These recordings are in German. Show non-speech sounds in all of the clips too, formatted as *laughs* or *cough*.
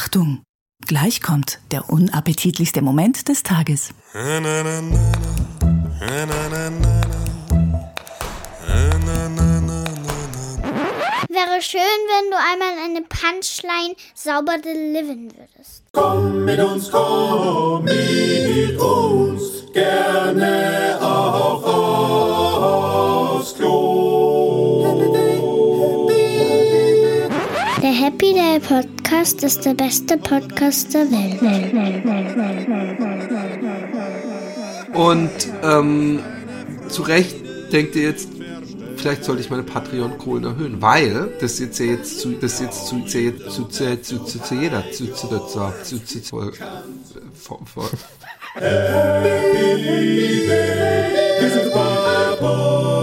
Achtung! Gleich kommt der unappetitlichste Moment des Tages. Wäre schön, wenn du einmal eine Punchline sauber delivern würdest. Komm mit uns, komm mit uns, gerne auch aufs Klo. Der Happy Day Podcast ist der beste Podcast der Welt. Und ähm, zu Recht denkt ihr jetzt, vielleicht sollte ich meine Patreon-Kohlen erhöhen, weil das jetzt ja jetzt zu, das jetzt zu, zu, zu, zu, zu, zu, jeder, zu, zu, zu, zu, zu, äh, vor, Wir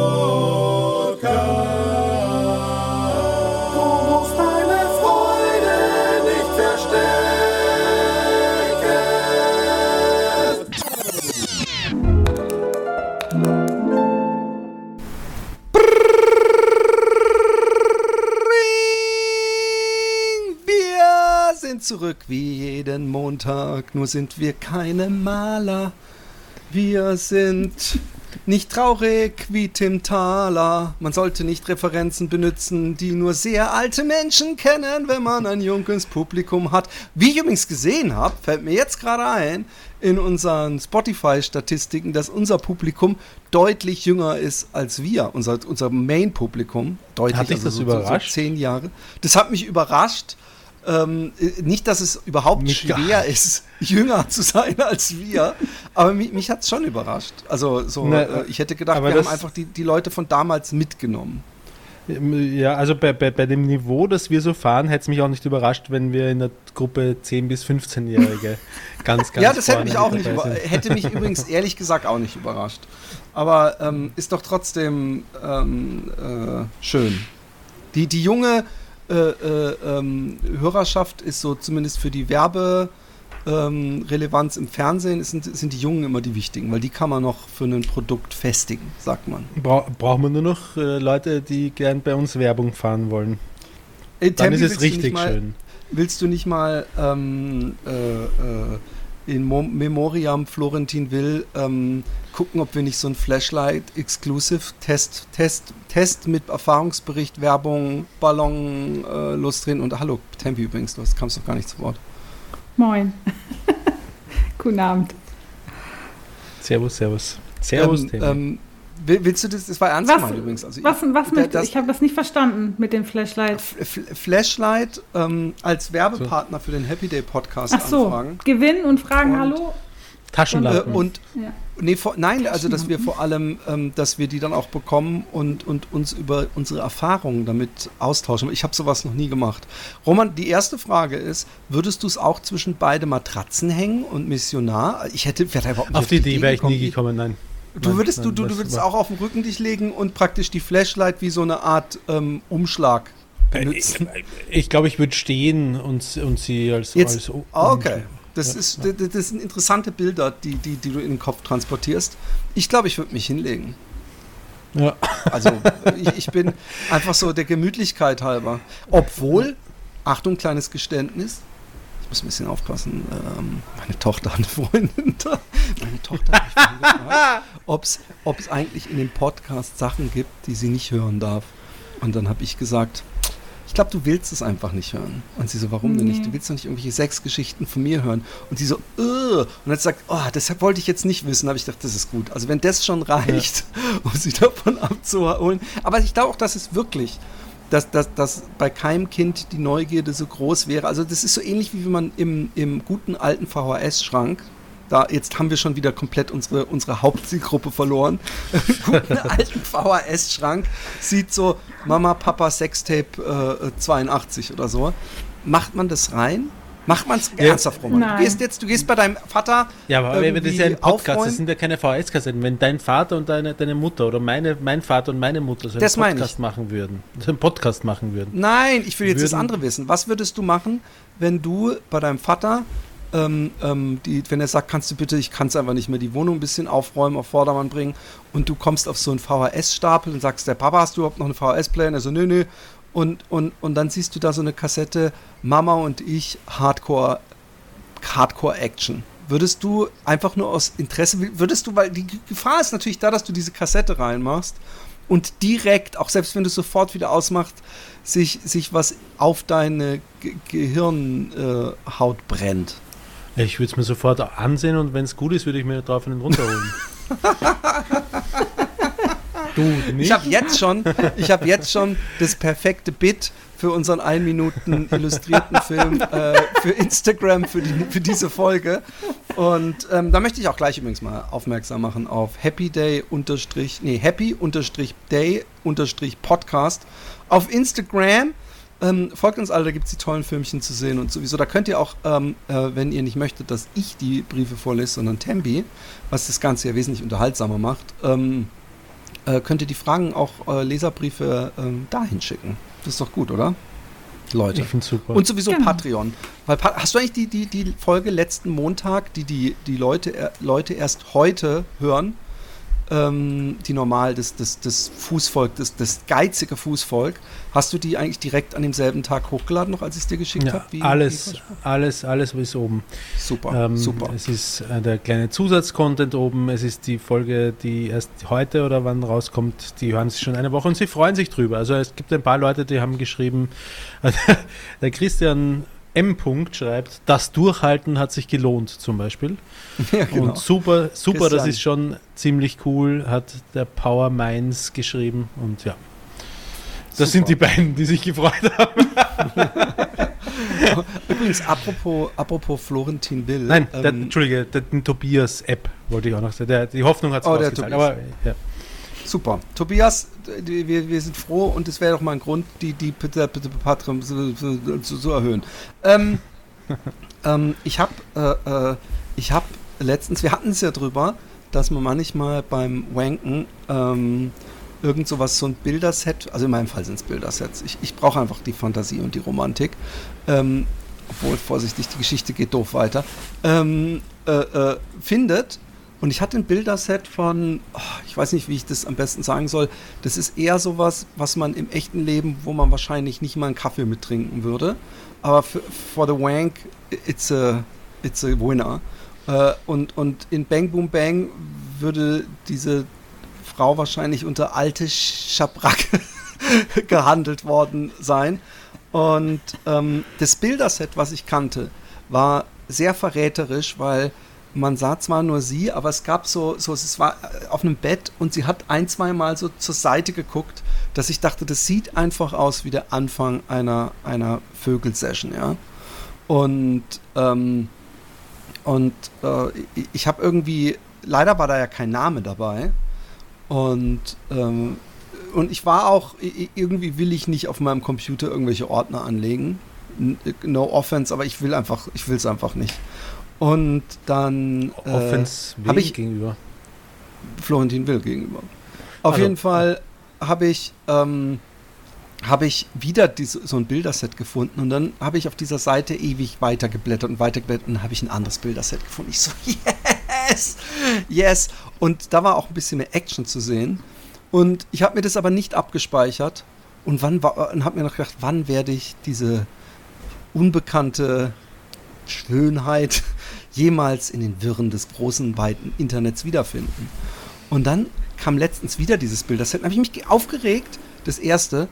zurück wie jeden Montag, nur sind wir keine Maler. Wir sind nicht traurig wie Tim Thaler. Man sollte nicht Referenzen benutzen, die nur sehr alte Menschen kennen, wenn man ein junges Publikum hat. Wie ich übrigens gesehen habe, fällt mir jetzt gerade ein, in unseren Spotify-Statistiken, dass unser Publikum deutlich jünger ist als wir, unser, unser Main-Publikum. Deutlich, Hat dich das so, überrascht? So zehn Jahre. Das hat mich überrascht. Ähm, äh, nicht, dass es überhaupt Mich schwer ist, *laughs* jünger zu sein als wir, aber mich, mich hat es schon überrascht. Also so, Na, äh, ich hätte gedacht, wir haben einfach die, die Leute von damals mitgenommen. Ja, also bei, bei, bei dem Niveau, das wir so fahren, hätte es mich auch nicht überrascht, wenn wir in der Gruppe 10- bis 15-Jährige *laughs* ganz, ganz ja, das hätte mich auch nicht hätte mich übrigens *laughs* ehrlich gesagt auch nicht überrascht. Aber ähm, ist doch trotzdem ähm, äh, schön. Die, die junge ähm, Hörerschaft ist so zumindest für die Werbe ähm, Relevanz im Fernsehen ist, sind, sind die Jungen immer die wichtigen, weil die kann man noch für ein Produkt festigen, sagt man. Bra brauchen wir nur noch äh, Leute, die gern bei uns Werbung fahren wollen. Ey, Dann Tempi, ist es richtig mal, schön. Willst du nicht mal ähm, äh, äh, in Mo Memoriam Florentin Will ähm, gucken, ob wir nicht so ein Flashlight Exclusive Test, Test, Test mit Erfahrungsbericht, Werbung, Ballon, äh, losdrehen und hallo, Tempi übrigens, du hast- kamst doch gar nicht zu Wort. Moin. *laughs* Guten Abend. Servus, servus. Servus, ähm, Timmy. ähm, will- willst du das, das war ernst Was, gemeint übrigens. Also was, was da- möchtest das- Ich habe das nicht verstanden mit dem Flashlight. F- Flashlight ähm, als Werbepartner für den Happy Day Podcast Ach so, anfragen. gewinnen und fragen Und- Hallo. Äh, Taschenlampen. und Ja. Nee, vor, nein, also dass wir vor allem, ähm, dass wir die dann auch bekommen und, und uns über unsere Erfahrungen damit austauschen. Ich habe sowas noch nie gemacht. Roman, die erste Frage ist, würdest du es auch zwischen beide Matratzen hängen und Missionar? Ich hätte, wäre da überhaupt nicht Auf die Idee wäre ich nie gekommen, nein. Du Nein, würdest, nein, du, du, du würdest auch auf den Rücken dich legen und praktisch die Flashlight wie so eine Art ähm, Umschlag benutzen. Ich glaube, ich würde stehen und, und sie als. Jetzt, als ah, okay. Das, Ja, ist, ja. das, das sind interessante Bilder, die, die, die du in den Kopf transportierst. Ich glaube, ich würde mich hinlegen. Ja. Also ich, ich bin einfach so der Gemütlichkeit halber. Obwohl, Achtung, kleines Geständnis. Ich muss ein bisschen aufpassen. Ähm, meine Tochter hat eine Freundin da. Meine Tochter hat mich gefragt, ob es eigentlich in dem Podcast Sachen gibt, die sie nicht hören darf. Und dann habe ich gesagt, ich glaube, du willst es einfach nicht hören. Und sie so, warum denn nicht? Nee. Du willst doch nicht irgendwelche Sexgeschichten von mir hören. Und sie so, Ugh. und dann gesagt, oh, deshalb wollte ich jetzt nicht wissen. Habe ich gedacht, das ist gut. Also wenn das schon reicht, *laughs* um sie davon abzuholen. Aber ich glaube auch, dass es wirklich, dass, dass, dass bei keinem Kind die Neugierde so groß wäre. Also das ist so ähnlich wie wenn man im, im guten alten VHS-Schrank, da jetzt haben wir schon wieder komplett unsere, unsere Hauptzielgruppe verloren, im *laughs* guten alten VHS-Schrank sieht so Mama, Papa, Sextape äh, 82 oder so. Macht man das rein? Macht man es Ja. ernsthaft, Roman? Du gehst jetzt, du gehst bei deinem Vater Ja, aber wenn das ist ja ein Podcast, das aufräumen. sind ja keine VHS-Kassetten. Wenn dein Vater und deine, deine Mutter oder meine, mein Vater und meine Mutter so einen Das. Podcast machen würden, so einen Podcast machen würden. Nein, ich will jetzt das Würden- andere wissen. Was würdest du machen, wenn du bei deinem Vater, ähm, ähm, die, wenn er sagt, kannst du bitte, ich kann es einfach nicht mehr, die Wohnung ein bisschen aufräumen, auf Vordermann bringen und du kommst auf so einen VHS-Stapel und sagst, der Papa, hast du überhaupt noch einen VHS-Player? Und er so, nö, nö. und, und, und dann siehst du da so eine Kassette, Mama und ich, Hardcore, Hardcore Action. Würdest du einfach nur aus Interesse, würdest du, weil die Gefahr ist natürlich da, dass du diese Kassette reinmachst und direkt, auch selbst wenn du es sofort wieder ausmachst, sich, sich was auf deine Ge Gehirnhaut brennt. Ich würde es mir sofort ansehen und wenn es gut ist, würde ich mir drauf einen runterholen. du nicht? Ich habe jetzt schon, ich habe jetzt schon das perfekte Bit für unseren 1 Minuten illustrierten Film äh, für Instagram für, die, für diese Folge. Und ähm, da möchte ich auch gleich übrigens mal aufmerksam machen auf Happy Day unterstrich, nee, Happy unterstrich Day unterstrich Podcast auf Instagram. Ähm, folgt uns alle, da gibt es die tollen Filmchen zu sehen und sowieso. Da könnt ihr auch, ähm, äh, wenn ihr nicht möchtet, dass ich die Briefe vorlese, sondern Tembi, was das Ganze ja wesentlich unterhaltsamer macht, ähm, äh, könnt ihr die Fragen auch äh, Leserbriefe ähm, dahin schicken. Das ist doch gut, oder? Leute. Ich finde super. Und sowieso Genau. Patreon. Weil, hast du eigentlich die, die, die Folge letzten Montag, die die, die Leute, äh, Leute erst heute hören? Ähm, die normal, das, das, das Fußvolk, das, das geizige Fußvolk. Hast du die eigentlich direkt an demselben Tag hochgeladen, noch als ich es dir geschickt ja, habe? alles, alles, alles ist oben. Super, Ähm, super. Es ist äh, der kleine Zusatzcontent oben. Es ist die Folge, die erst heute oder wann rauskommt. Die hören sich schon eine Woche und sie freuen sich drüber. Also es gibt ein paar Leute, die haben geschrieben, *laughs* der Christian M. Punkt schreibt, das Durchhalten hat sich gelohnt zum Beispiel. *laughs* Ja, genau. Und super, super, das ist schon ziemlich cool, hat der Power Minds geschrieben und ja. Das sind die beiden, die sich gefreut haben. *laughs* Übrigens, apropos, apropos Florentin Will. Nein, der, ähm, Entschuldige, der, den Tobias-App wollte ich auch noch sagen. Der, die Hoffnung hat es Oh, ausgezahlt. Tobias. Aber ja. Super. Tobias, wir, wir sind froh und es wäre doch mal ein Grund, die, die bitte, bitte Patreon zu, zu, zu, zu erhöhen. Ähm, *laughs* ähm, ich habe äh, äh, ich hab letztens, wir hatten es ja drüber, dass man manchmal beim Wanken ähm, irgend sowas, so ein Bilderset, also in meinem Fall sind es Bildersets, ich, ich brauche einfach die Fantasie und die Romantik, ähm, obwohl, vorsichtig, die Geschichte geht doof weiter, ähm, äh, äh, findet. Und ich hatte ein Bilderset von, oh, ich weiß nicht, wie ich das am besten sagen soll. Das ist eher sowas, was man im echten Leben, wo man wahrscheinlich nicht mal einen Kaffee mit trinken würde. Aber für, for the wank, it's a, it's a winner. Äh, und, und in Bang Boom Bang würde diese Frau wahrscheinlich unter alte Schabracke *laughs* gehandelt worden sein. Und ähm, das Bilderset, was ich kannte, war sehr verräterisch, weil man sah zwar nur sie, aber es gab so, so es war auf einem Bett und sie hat ein, zwei Mal so zur Seite geguckt, dass ich dachte, das sieht einfach aus wie der Anfang einer, einer Vögelsession, ja. Und, ähm, und äh, ich, habe irgendwie, leider war da ja kein Name dabei. Und, ähm, und ich war auch, irgendwie will ich nicht auf meinem Computer irgendwelche Ordner anlegen. No offense, aber ich will einfach, ich will es einfach nicht. Und dann äh, hab wem ich- gegenüber. Florentin Will gegenüber. Auf Also. jeden Fall habe ich, ähm, habe ich wieder diese, so ein Bilderset gefunden und dann habe ich auf dieser Seite ewig weitergeblättert und weitergeblättert und dann habe ich ein anderes Bilderset gefunden. Ich so, *laughs* yes, yes. Und da war auch ein bisschen mehr Action zu sehen. Und ich habe mir das aber nicht abgespeichert und wann war, und habe mir noch gedacht, wann werde ich diese unbekannte Schönheit jemals in den Wirren des großen, weiten Internets wiederfinden. Und dann kam letztens wieder dieses Bild. Das habe ich mich ge- aufgeregt, das erste,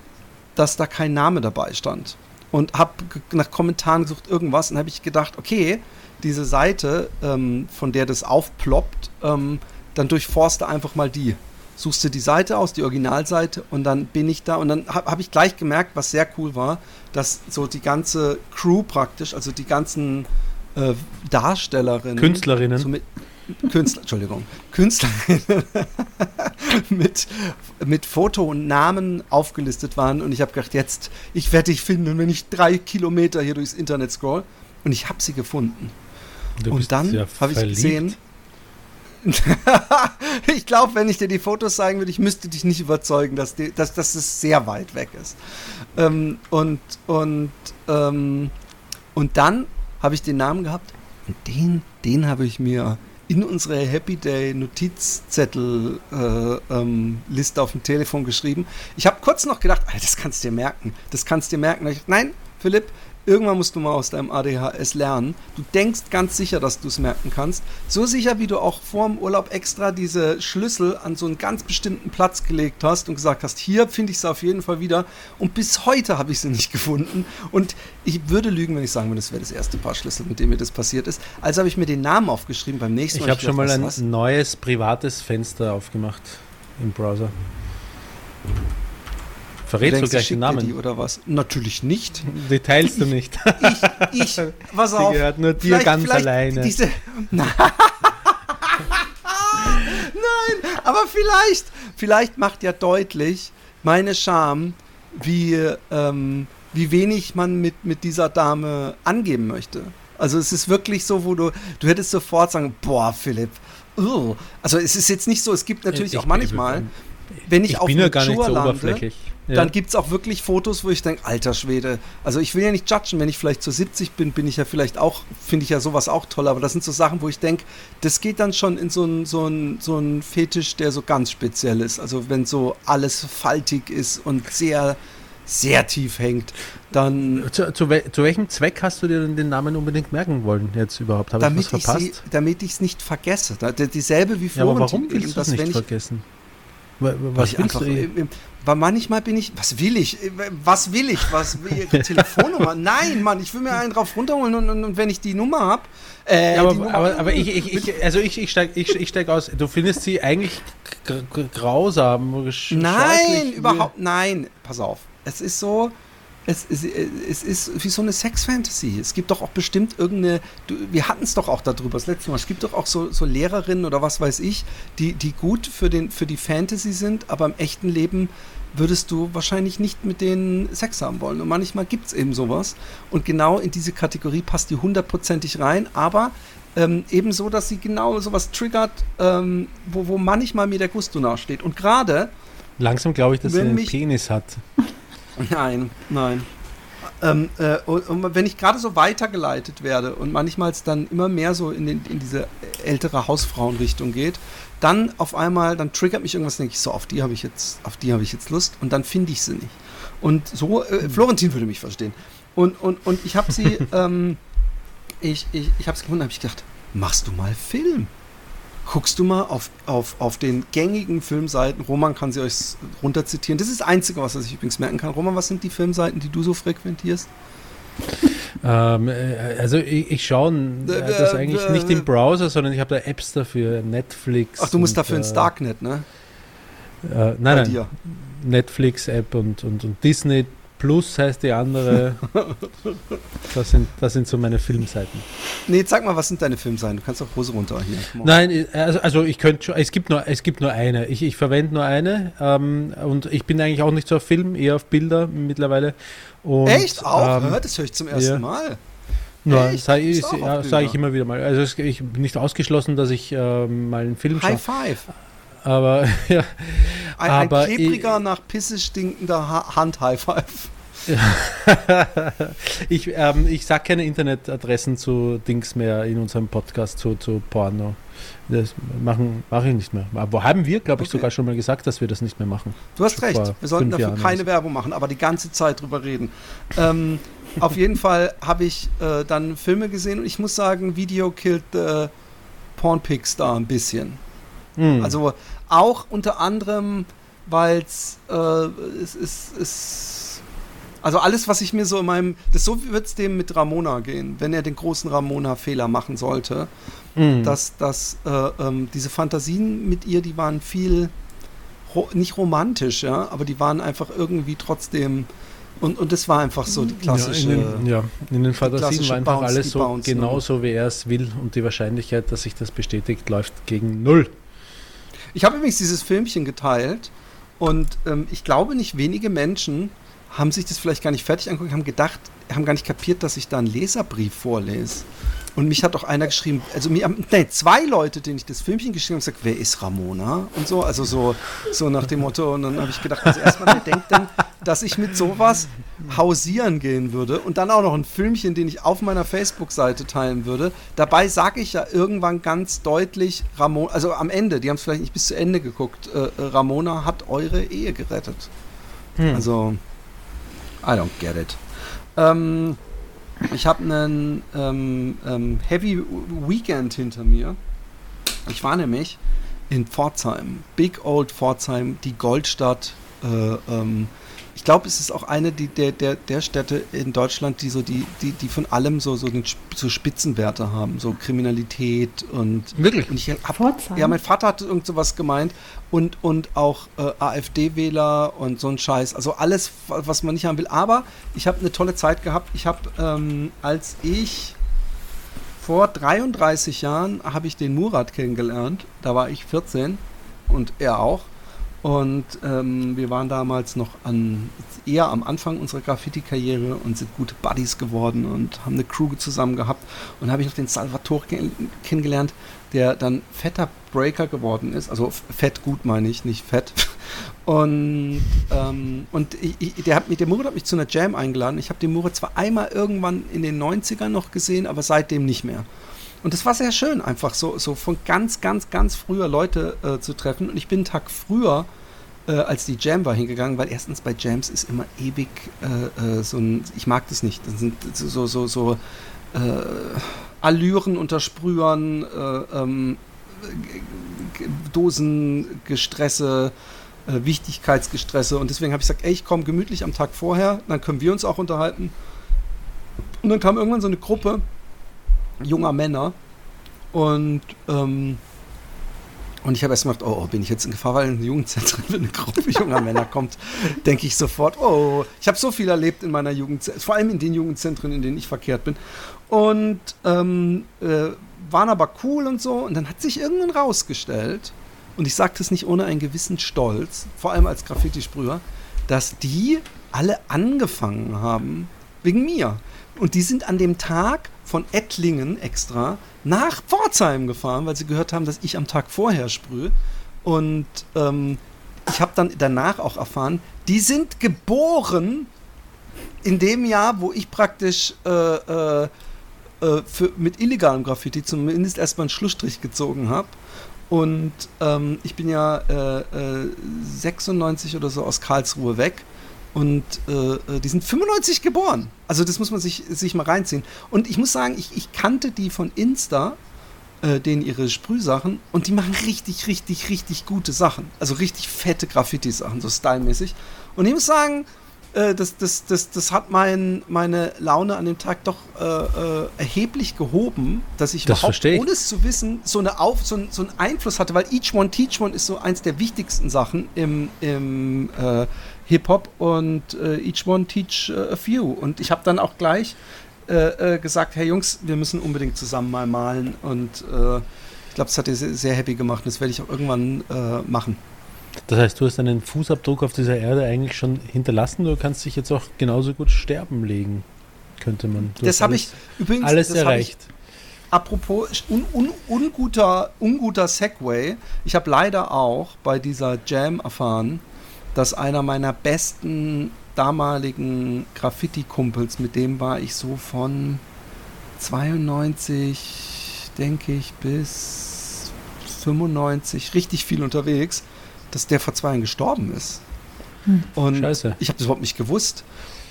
dass da kein Name dabei stand. Und habe nach Kommentaren gesucht, irgendwas. Und habe ich gedacht, okay, diese Seite, ähm, von der das aufploppt, ähm, dann durchforste einfach mal die. Suchst du die Seite aus, die Originalseite, und dann bin ich da. Und dann habe hab ich gleich gemerkt, was sehr cool war, dass so die ganze Crew praktisch, also die ganzen äh, Darstellerinnen. Künstlerinnen. So mit, Künstler, Entschuldigung, Künstlerinnen *laughs* mit, mit Foto und Namen aufgelistet waren und ich habe gedacht, jetzt, ich werde dich finden, wenn ich drei Kilometer hier durchs Internet scroll und ich habe sie gefunden. Du und dann ja habe ich gesehen, *laughs* ich glaube, wenn ich dir die Fotos zeigen würde, ich müsste dich nicht überzeugen, dass, die, dass, dass es sehr weit weg ist. Ähm, und, und, ähm, und dann habe ich den Namen gehabt und den, den habe ich mir in unsere Happy Day Notizzettel äh, ähm, auf dem Telefon geschrieben. Ich habe kurz noch gedacht, das kannst du dir merken. Das kannst du dir merken. Ich, nein, Philipp, Irgendwann musst du mal aus deinem ADHS lernen. Du denkst ganz sicher, dass du es merken kannst. So sicher, wie du auch vor dem Urlaub extra diese Schlüssel an so einen ganz bestimmten Platz gelegt hast und gesagt hast, hier finde ich sie auf jeden Fall wieder. Und bis heute habe ich sie nicht *laughs* gefunden. Und ich würde lügen, wenn ich sagen würde, das wäre das erste Paar Schlüssel, mit dem mir das passiert ist. Also habe ich mir den Namen aufgeschrieben beim nächsten Ich Mal. habe schon mal ein was? neues privates Fenster aufgemacht im Browser. Du Verrätst du ich gleich den Namen? Die oder was? Natürlich nicht. Die teilst du nicht. Ich, ich, pass Die auf. gehört nur dir ganz alleine. Diese, *laughs* Nein, aber vielleicht, vielleicht macht ja deutlich meine Scham, wie, ähm, wie wenig man mit, mit dieser Dame angeben möchte. Also es ist wirklich so, wo du, du hättest sofort sagen, boah, Philipp, ugh. also es ist jetzt nicht so, es gibt natürlich Ich- auch manchmal, wenn ich, Ich auf bin ja gar nicht so lande, oberflächlich. Ja. dann gibt es auch wirklich Fotos, wo ich denke, alter Schwede. Also ich will ja nicht judgen, wenn ich vielleicht zu 70 bin, bin ich ja vielleicht auch, finde ich ja sowas auch toll, aber das sind so Sachen, wo ich denke, das geht dann schon in so einen so so ein Fetisch, der so ganz speziell ist. Also wenn so alles faltig ist und sehr, sehr tief hängt, dann Zu, zu, wel zu welchem Zweck hast du dir denn den Namen unbedingt merken wollen jetzt überhaupt? Habe ich damit was ich, sie, verpasst? damit ich es nicht vergesse. Dieselbe wie ja, aber Florentin. warum willst du es nicht wenn ich, weil Was ich willst einfach, du? äh, äh, weil manchmal bin ich, was will ich? Äh, Was will ich? Was will ihre *laughs* Telefonnummer? Nein, Mann, ich will mir einen drauf runterholen und, und, und wenn ich die Nummer habe. Äh, Ja, aber, Nummer- aber, aber ich, ich, ich, also ich, ich steige ich, ich steig aus. Du findest sie eigentlich grausam. Nein, überhaupt, nein. Pass auf. Es ist so, es, es, es ist wie so eine Sex-Fantasy. Es gibt doch auch bestimmt irgendeine, wir hatten es doch auch darüber das letzte Mal, es gibt doch auch so, so Lehrerinnen oder was weiß ich, die, die gut für, den, für die Fantasy sind, aber im echten Leben würdest du wahrscheinlich nicht mit denen Sex haben wollen. Und manchmal gibt es eben sowas. Und genau in diese Kategorie passt die hundertprozentig rein, aber ähm, ebenso, dass sie genau sowas triggert, ähm, wo, wo manchmal mir der Gusto nachsteht. Und gerade Langsam glaube ich, dass sie einen mich- Penis hat. Nein, nein. Ähm, äh, und, und wenn ich gerade so weitergeleitet werde und manchmal es dann immer mehr so in, den, in diese ältere Hausfrauenrichtung geht, dann auf einmal, dann triggert mich irgendwas, denke ich so, auf die habe ich jetzt, auf die habe ich jetzt Lust und dann finde ich sie nicht. Und so, äh, Florentin würde mich verstehen. Und, und, und ich habe sie, *laughs* ähm, ich, ich, ich habe es gefunden, habe ich gedacht, machst du mal Film? Guckst du mal auf, auf, auf den gängigen Filmseiten, Roman kann sie euch runterzitieren. Das ist das Einzige, was sich übrigens merken kann. Roman, was sind die Filmseiten, die du so frequentierst? Ähm, äh, also ich, ich schaue äh, das äh, eigentlich äh, nicht im Browser, sondern ich habe da Apps dafür, Netflix. Ach, du musst und, dafür ins äh, Darknet, ne? Äh, nein, nein. Netflix-App und, und, und Disney Plus heißt die andere. *laughs* das, sind, das sind so meine Filmseiten. Nee, sag mal, was sind deine Filmseiten? Du kannst auch Hose runter hier. Nein, äh, also, also ich könnte schon, es gibt nur, es gibt nur eine. Ich, ich verwende nur eine ähm, und ich bin eigentlich auch nicht so auf Film, eher auf Bilder mittlerweile. Und, Echt? Auch? ähm, das höre ich zum ersten ja. Mal. Echt? sage ich, ja, sag ich immer wieder mal. Also es, ich bin nicht ausgeschlossen, dass ich ähm, mal einen Film schaue. High Five. Aber *laughs* ja, Ein, Aber ein klebriger, nach Pisse stinkender ha Hand High Five. *laughs* ich, ähm, ich sage keine Internetadressen zu Dings mehr in unserem Podcast, zu, zu Porno. Das machen mache ich nicht mehr. Aber haben wir, glaube ich, Okay. sogar schon mal gesagt, dass wir das nicht mehr machen. Du hast Schon recht. Wir sollten dafür Jahren keine Werbung machen, aber die ganze Zeit drüber reden. Ähm, auf jeden Fall habe ich äh, dann Filme gesehen und ich muss sagen, Video killt äh, Porn Pics da ein bisschen. Hm. Also auch unter anderem, weil es äh, es ist. Also alles, was ich mir so in meinem. Das so wird es dem mit Ramona gehen, wenn er den großen Ramona-Fehler machen sollte. Hm. Dass, dass äh, ähm, diese Fantasien mit ihr, die waren viel ro nicht romantisch, ja, aber die waren einfach irgendwie trotzdem. Und, und das war einfach so die klassische. Ja, in den, ja, in den Fantasien war einfach Bounce, alles so Bounce, ne? genauso, wie er es will und die Wahrscheinlichkeit, dass sich das bestätigt, läuft gegen null. Ich habe übrigens dieses Filmchen geteilt und ähm, ich glaube, nicht wenige Menschen haben sich das vielleicht gar nicht fertig angeguckt, haben gedacht, haben gar nicht kapiert, dass ich da einen Leserbrief vorlese. Und mich hat auch einer geschrieben, also mir, haben- nee, zwei Leute, denen ich das Filmchen geschrieben habe, gesagt, wer ist Ramona? Und so, also so, so nach dem Motto. Und dann habe ich gedacht, also erstmal, wer denkt denn, dass ich mit sowas hausieren gehen würde und dann auch noch ein Filmchen, den ich auf meiner Facebook-Seite teilen würde. Dabei sage ich ja irgendwann ganz deutlich, Ramona, also am Ende, die haben es vielleicht nicht bis zu Ende geguckt, äh, äh, Ramona hat eure Ehe gerettet. Hm. Also, I don't get it. Ähm, ich habe einen ähm, ähm, Heavy Weekend hinter mir. Ich war nämlich in Pforzheim, Big Old Pforzheim, die Goldstadt. Äh, ähm, ich glaube, es ist auch eine die, der, der, der Städte in Deutschland, die so die, die, die von allem so, so, den, so Spitzenwerte haben, so Kriminalität und Wirklich? und ich hab, ja, mein Vater hat irgend sowas gemeint und, und auch äh, AfD-Wähler und so ein Scheiß. Also alles, wa- was man nicht haben will. Aber ich habe eine tolle Zeit gehabt. Ich habe, ähm, als ich vor 33 Jahren habe ich den Murat kennengelernt. Da war ich 14 und er auch. Und ähm, wir waren damals noch an, eher am Anfang unserer Graffiti-Karriere und sind gute Buddies geworden und haben eine Crew zusammen gehabt. Und habe ich noch den Salvatore kenn kennengelernt, der dann fetter Breaker geworden ist. Also fett gut meine ich, nicht fett. *laughs* Und, ähm, und ich, ich, der, hat mich, der Murat hat mich zu einer Jam eingeladen. Ich habe den Murat zwar einmal irgendwann in den 90ern noch gesehen, aber seitdem nicht mehr. Und das war sehr schön, einfach so, so von ganz, ganz, ganz früher Leute äh, zu treffen. Und ich bin einen Tag früher, äh, als die Jam war, hingegangen, weil erstens bei Jams ist immer ewig äh, äh, so ein, ich mag das nicht, das sind so, so, so äh, Allüren unter Sprühern, äh, ähm, Dosengestresse, äh, Wichtigkeitsgestresse. Und deswegen habe ich gesagt, ey, ich komme gemütlich am Tag vorher, dann können wir uns auch unterhalten. Und dann kam irgendwann so eine Gruppe junger Männer und ähm, und ich habe erst gedacht, oh, oh, bin ich jetzt in Gefahr, weil in den Jugendzentren wenn *laughs* eine Gruppe junger Männer kommt, denke ich sofort, oh, ich habe so viel erlebt in meiner Jugend, vor allem in den Jugendzentren, in denen ich verkehrt bin. Und ähm, äh, waren aber cool und so. Und dann hat sich irgendwann rausgestellt, und ich sage das nicht ohne einen gewissen Stolz, vor allem als Graffiti-Sprüher, dass die alle angefangen haben wegen mir. Und die sind an dem Tag von Ettlingen extra nach Pforzheim gefahren, weil sie gehört haben, dass ich am Tag vorher sprühe. Und ähm, ich habe dann danach auch erfahren, die sind geboren in dem Jahr, wo ich praktisch äh, äh, äh, für, mit illegalem Graffiti zumindest erstmal einen Schlussstrich gezogen habe. Und ähm, ich bin ja äh, äh, 96 oder so aus Karlsruhe weg. Und äh, die sind 95 geboren. Also das muss man sich, sich mal reinziehen. Und ich muss sagen, ich, ich kannte die von Insta, äh, denen ihre Sprühsachen. Und die machen richtig, richtig, richtig gute Sachen. Also richtig fette Graffiti-Sachen, so stylmäßig. Und ich muss sagen, äh, das, das, das, das hat mein, meine Laune an dem Tag doch äh, äh, erheblich gehoben, dass ich Das verstehe ich. ohne es zu wissen, so, eine Auf, so, ein, so einen Einfluss hatte, weil Each One Teach One ist so eins der wichtigsten Sachen im, im äh, Hip-Hop und äh, Each One Teach äh, a Few. Und ich habe dann auch gleich äh, äh, gesagt, hey Jungs, wir müssen unbedingt zusammen mal malen und äh, ich glaube, das hat dir sehr, sehr happy gemacht. Das werde ich auch irgendwann äh, machen. Das heißt, du hast einen Fußabdruck auf dieser Erde eigentlich schon hinterlassen. Du kannst dich jetzt auch genauso gut sterben legen, könnte man. Du Das habe ich übrigens alles erreicht. Ich, apropos un, un, unguter, unguter Segway. Ich habe leider auch bei dieser Jam erfahren, dass einer meiner besten damaligen Graffiti-Kumpels, mit dem war ich so von 92, denke ich, bis 95 richtig viel unterwegs, dass der vor zwei Jahren gestorben ist. Und Scheiße. ich habe das überhaupt nicht gewusst.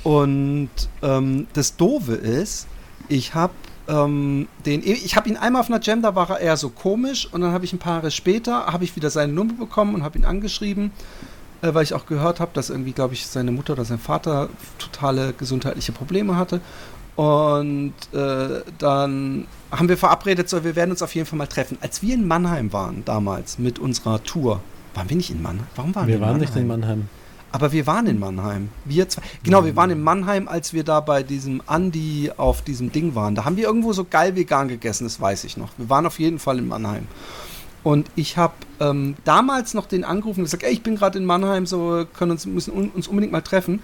Und ähm, das Doofe ist, ich habe ähm, den, ich habe ihn einmal auf einer Jam, da war er eher so komisch und dann habe ich ein paar Jahre später, habe ich wieder seine Nummer bekommen und habe ihn angeschrieben, äh, weil ich auch gehört habe, dass irgendwie, glaube ich, seine Mutter oder sein Vater totale gesundheitliche Probleme hatte. Und äh, dann haben wir verabredet, so, wir werden uns auf jeden Fall mal treffen. Als wir in Mannheim waren damals mit unserer Tour, waren wir nicht in Mannheim? Warum waren wir, Wir in waren Mannheim? nicht in Mannheim. Aber wir waren in Mannheim. Wir zwei. Genau, wir waren in Mannheim, als wir da bei diesem Andi auf diesem Ding waren. Da haben wir irgendwo so geil vegan gegessen, das weiß ich noch. Wir waren auf jeden Fall in Mannheim. Und ich habe ähm, damals noch den angerufen und gesagt, ey, ich bin gerade in Mannheim, so können uns müssen un, uns unbedingt mal treffen.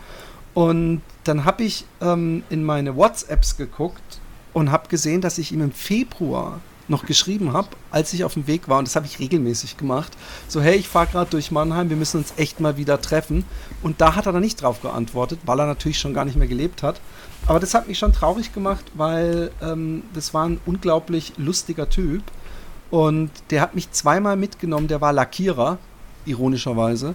Und dann habe ich ähm, in meine WhatsApps geguckt und habe gesehen, dass ich ihm im Februar noch geschrieben habe, als ich auf dem Weg war, und das habe ich regelmäßig gemacht, so hey, ich fahre gerade durch Mannheim, wir müssen uns echt mal wieder treffen. Und da hat er dann nicht drauf geantwortet, weil er natürlich schon gar nicht mehr gelebt hat. Aber das hat mich schon traurig gemacht, weil ähm, das war ein unglaublich lustiger Typ. Und der hat mich zweimal mitgenommen, der war Lackierer, ironischerweise.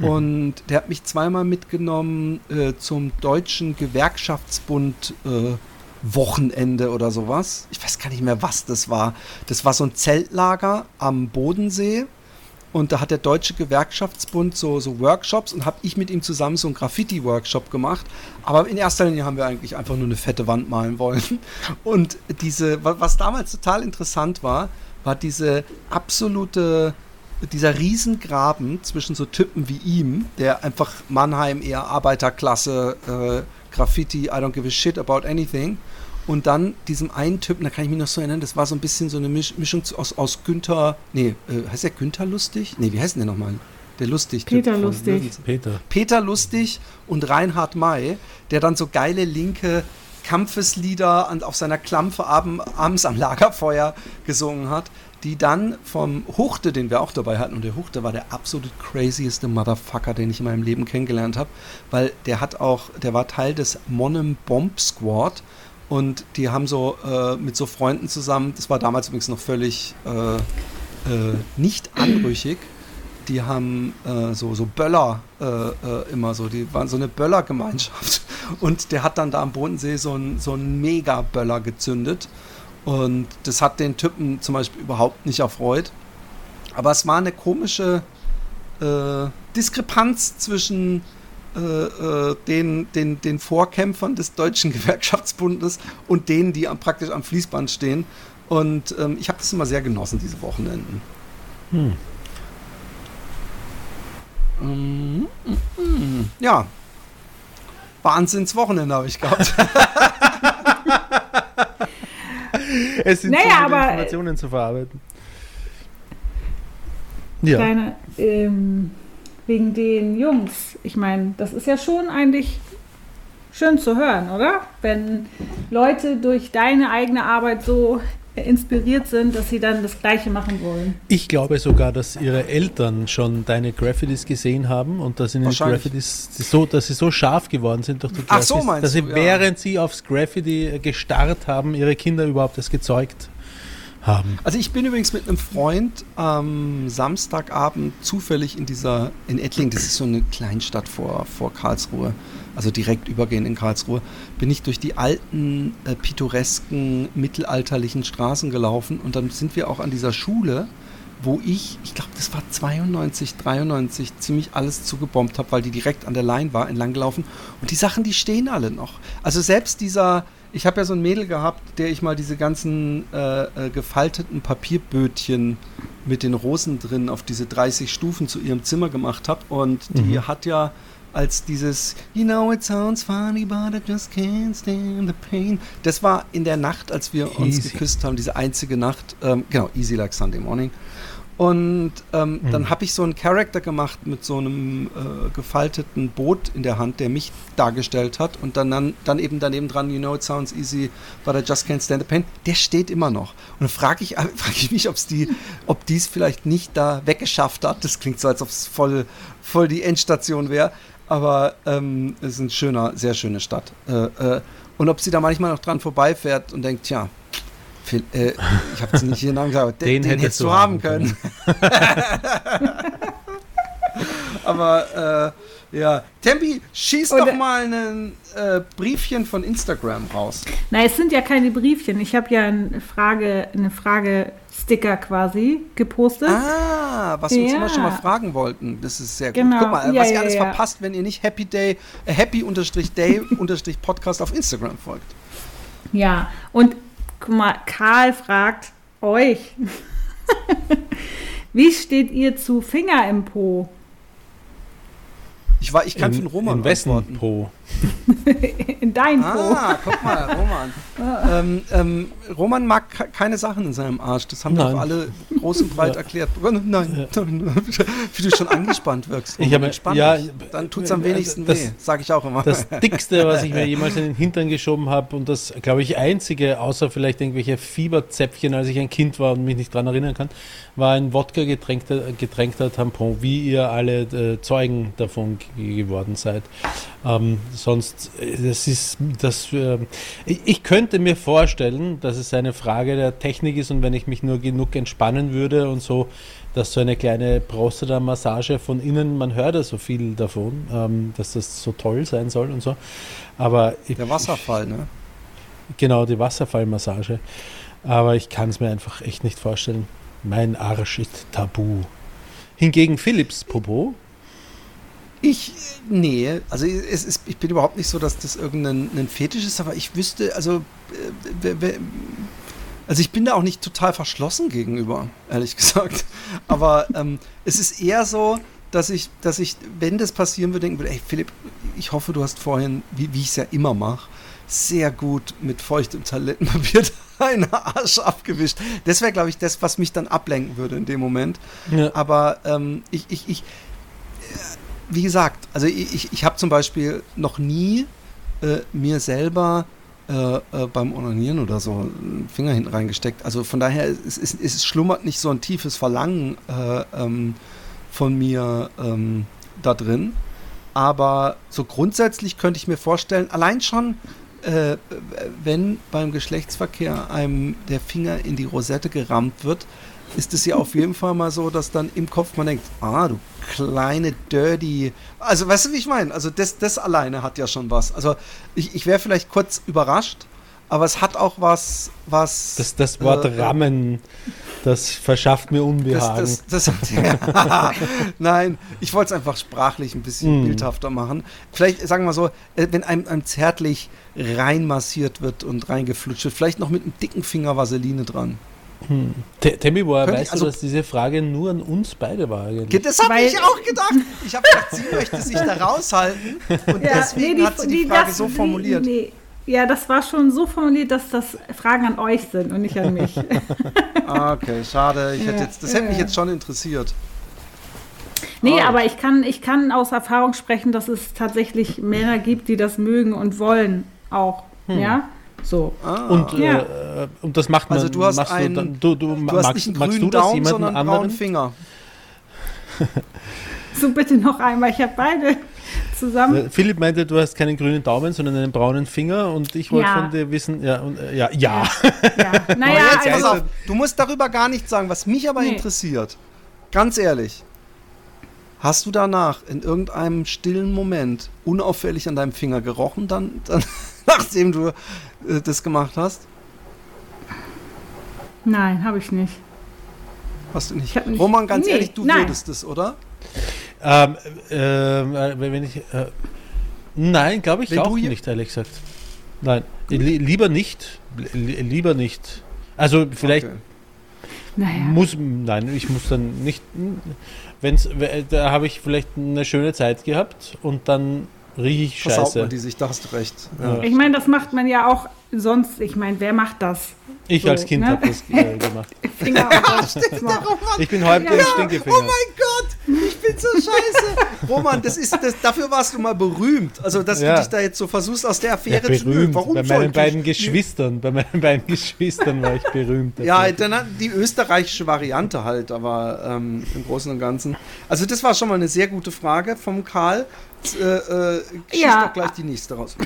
Und der hat mich zweimal mitgenommen äh, zum Deutschen Gewerkschaftsbund äh, Wochenende oder sowas. Ich weiß gar nicht mehr, was das war. Das war so ein Zeltlager am Bodensee. Und da hat der Deutsche Gewerkschaftsbund so, so Workshops und habe ich mit ihm zusammen so einen Graffiti-Workshop gemacht. Aber in erster Linie haben wir eigentlich einfach nur eine fette Wand malen wollen. *laughs* Und diese, wa- was damals total interessant war, war diese absolute, dieser Riesengraben zwischen so Typen wie ihm, der einfach Mannheim eher Arbeiterklasse, äh, Graffiti, I don't give a shit about anything. Und dann diesem einen Typen, da kann ich mich noch so erinnern, das war so ein bisschen so eine Misch Mischung aus, aus Günther, nee, äh, heißt der Günther Lustig? Nee, wie heißt denn der nochmal? Der Lustig. Peter Lustig. Peter. Peter Lustig und Reinhard May, der dann so geile linke Kampfeslieder an, auf seiner Klampfe abend, abends am Lagerfeuer gesungen hat, die dann vom Huchte, den wir auch dabei hatten, und der Huchte war der absolut crazieste Motherfucker, den ich in meinem Leben kennengelernt habe, weil der hat auch, der war Teil des Monem Bomb Squad und die haben so äh, mit so Freunden zusammen, das war damals übrigens noch völlig äh, äh, nicht anrüchig, die haben äh, so, so Böller äh, äh, immer so, die waren so eine Böllergemeinschaft. *laughs* Und der hat dann da am Bodensee so einen so Mega-Böller gezündet. Und das hat den Typen zum Beispiel überhaupt nicht erfreut. Aber es war eine komische äh, Diskrepanz zwischen äh, äh, den, den, den Vorkämpfern des Deutschen *laughs* Gewerkschaftsbundes und denen, die am, praktisch am Fließband stehen. Und ähm, ich habe das immer sehr genossen, diese Wochenenden. Hm. Mm, mm, mm. Ja. Wahnsinnswochenende habe ich gehabt. *laughs* Es sind Naja, so viele aber- Informationen zu verarbeiten. Ja. Deine, ähm, wegen den Jungs. Ich meine, das ist ja schon eigentlich schön zu hören, oder? Wenn Leute durch deine eigene Arbeit so inspiriert sind, dass sie dann das Gleiche machen wollen. Ich glaube sogar, dass ihre Eltern schon deine Graffitis gesehen haben und dass in den Wahrscheinlich. Graffitis so, dass sie so scharf geworden sind durch die Ach Graffitis, so, meinst dass sie du, ja. während sie aufs Graffiti äh, gestarrt haben, ihre Kinder überhaupt erst gezeugt haben. Also ich bin übrigens mit einem Freund am Samstagabend zufällig in dieser, in Ettling, das ist so eine Kleinstadt vor, vor Karlsruhe, also direkt übergehend in Karlsruhe, bin ich durch die alten, äh, pittoresken, mittelalterlichen Straßen gelaufen und dann sind wir auch an dieser Schule, wo ich, ich glaube, das war 92, 93, ziemlich alles zugebombt habe, weil die direkt an der Line war, entlang gelaufen. Und die Sachen, die stehen alle noch. Also selbst dieser, ich habe ja so ein Mädel gehabt, der ich mal diese ganzen äh, äh, gefalteten Papierbötchen mit den Rosen drin auf diese 30 Stufen zu ihrem Zimmer gemacht habe. Und die hat ja als dieses You know it sounds funny, but I just can't stand the pain. Das war in der Nacht, als wir uns Easy. geküsst haben, diese einzige Nacht. Ähm, genau, Easy Like Sunday Morning. Und ähm, Mhm. dann habe ich so einen Charakter gemacht mit so einem äh, gefalteten Boot in der Hand, der mich dargestellt hat. Und dann, dann, dann eben daneben dran, you know, it sounds easy, but I just can't stand the pain. Der steht immer noch. Und dann frage ich, *laughs* frag ich mich, ob's die, ob die es vielleicht nicht da weggeschafft hat. Das klingt so, als ob es voll, voll die Endstation wäre. Aber ähm, es ist eine schöner, sehr schöne Stadt. Äh, äh, und ob sie da manchmal noch dran vorbeifährt und denkt, tja, Phil, äh, ich habe es nicht hier Namen gesagt, aber den, den hättest du haben können. *laughs* Aber äh, ja, Tempi, schieß Und, doch mal ein äh, Briefchen von Instagram raus. Na, es sind ja keine Briefchen. Ich habe ja eine Frage, eine Frage-Sticker quasi gepostet. Ah, was wir uns Ja. immer schon mal fragen wollten. Das ist sehr gut. Genau. Guck mal, Ja, was ihr ja, alles ja. verpasst, wenn ihr nicht Happy Day, äh, Happy Day *laughs* unterstrich Podcast auf Instagram folgt. Ja, und guck mal, Karl fragt euch, *laughs* wie steht ihr zu Finger im Po? Ich, war, ich kann für den Roman in wessen antworten. Pro? *laughs* In dein Po. Ah, guck mal, Roman. *laughs* ähm, ähm, Roman mag ke- keine Sachen in seinem Arsch. Das haben wir alle groß und breit erklärt. Nein, nein. *laughs* Wie du schon angespannt wirkst. Ich habe- Entspann ja. Dann tut es am äh, wenigsten das- weh, sage ich auch immer. Das dickste, was ich mir jemals in den Hintern geschoben habe und das, glaube ich, einzige, außer vielleicht irgendwelche Fieberzäpfchen, als ich ein Kind war und mich nicht dran erinnern kann, war ein Wodka getränkter, getränkter Tampon, wie ihr alle äh, Zeugen davon geworden seid. Ähm, sonst, das ist, das, äh, ich, ich könnte mir vorstellen, dass es eine Frage der Technik ist und wenn ich mich nur genug entspannen würde und so, dass so eine kleine Prostata-Massage von innen, man hört ja so viel davon, ähm, dass das so toll sein soll und so. Aber ich, Der Wasserfall, ne? Genau, die Wasserfallmassage. Aber ich kann es mir einfach echt nicht vorstellen. Mein Arsch ist tabu. Hingegen Philips Popo, Ich, nee, also es ist, ich bin überhaupt nicht so, dass das irgendein ein Fetisch ist, aber ich wüsste, also, äh, also ich bin da auch nicht total verschlossen gegenüber, ehrlich *laughs* gesagt. Aber ähm, es ist eher so, dass ich, dass ich, wenn das passieren würde, denken würde, ey Philipp, ich hoffe, du hast vorhin, wie, wie ich es ja immer mache, sehr gut mit feuchtem Toilettenpapier *laughs* deinen Arsch abgewischt. Das wäre, glaube ich, das, was mich dann ablenken würde in dem Moment. ja, Aber ähm, ich, ich, ich, äh, wie gesagt, also ich, ich, habe zum Beispiel noch nie äh, mir selber äh, äh, beim Onanieren oder so einen Finger hinten reingesteckt. Also von daher, es, es, es schlummert nicht so ein tiefes Verlangen äh, ähm, von mir ähm, da drin. Aber so grundsätzlich könnte ich mir vorstellen, allein schon, äh, wenn beim Geschlechtsverkehr einem der Finger in die Rosette gerammt wird, ist es ja auf jeden Fall mal so, dass dann im Kopf man denkt, ah, du kleine Dirty. Also, weißt du, wie ich meine? Also, das, das alleine hat ja schon was. Also, ich, ich wäre vielleicht kurz überrascht, aber es hat auch was, was. das, das Wort äh, Rammen, das verschafft mir Unbehagen. das, das, das hat, *laughs* Nein, ich wollte es einfach sprachlich ein bisschen Mm. bildhafter machen. Vielleicht, sagen wir mal so, äh, wenn einem, einem zärtlich reinmassiert wird und reingeflutscht wird, vielleicht noch mit einem dicken Finger Vaseline dran. Hm. Tembi, woher weißt also- du, dass diese Frage nur an uns beide war eigentlich? Das habe ich auch gedacht. Ich habe gedacht, sie möchte sich da raushalten und deswegen hat sie die, Frage das- so formuliert. Nee, ja, das war schon so formuliert, dass das Fragen an euch sind und nicht an mich. *laughs* Ah, okay, schade. Ich hätte Ja, jetzt, das hätte mich ja. jetzt schon interessiert. Nee, Oh. aber ich kann, ich kann aus Erfahrung sprechen, dass es tatsächlich Männer gibt, die das mögen und wollen auch. Ja, so. Ah. Und, Ja. äh, und das macht man. Also du hast machst einen- du, dann, du, du, du hast magst, nicht einen magst grünen du Daumen, sondern einen braunen? Finger. *laughs* So bitte noch einmal, ich habe beide zusammen. Äh, Philipp meinte, du hast keinen grünen Daumen, sondern einen braunen Finger und ich wollte Ja. von dir wissen, ja, und, äh, ja, ja. Ja, *laughs* naja, jetzt, pass also, auf, du musst darüber gar nichts sagen, was mich aber Nee. interessiert. Ganz ehrlich. Hast du danach in irgendeinem stillen Moment unauffällig an deinem Finger gerochen, dann, dann nachdem du äh, das gemacht hast? nein, habe ich nicht. Hast du nicht? Nicht- Roman, ganz Nee, ehrlich, du nein. würdest es, oder? Ähm, ähm, äh, wenn ich. Äh, nein, glaube ich Wenn auch nicht, ehrlich gesagt. Nein, li lieber nicht. Li lieber nicht. Also vielleicht Okay. Naja. muss. Nein, ich muss dann nicht. Wenn's, w- da habe ich vielleicht eine schöne Zeit gehabt und dann rieche ich Versaut scheiße. man die sich, da hast du recht. Ja. Ich meine, das macht man ja auch sonst. Ich meine, wer macht das? Ich So, als Kind ne? habe das äh, *laughs* gemacht. Finger *laughs* auf das macht. Ich bin heute Ja. Ja. Stinkefinger. Oh mein Gott, ich bin so scheiße. Roman, das ist, das, dafür warst du mal berühmt. Also, dass Ja. du dich da jetzt so versuchst, aus der Ja, Affäre zu berühmt. Warum bei meinen beiden ich? Geschwistern, bei meinen *laughs* beiden Geschwistern war ich berühmt. Ja, dann die österreichische Variante halt, aber ähm, im Großen und Ganzen. Also das war schon mal eine sehr gute Frage vom Karl. Äh, äh, Ja. doch gleich die nächste raus.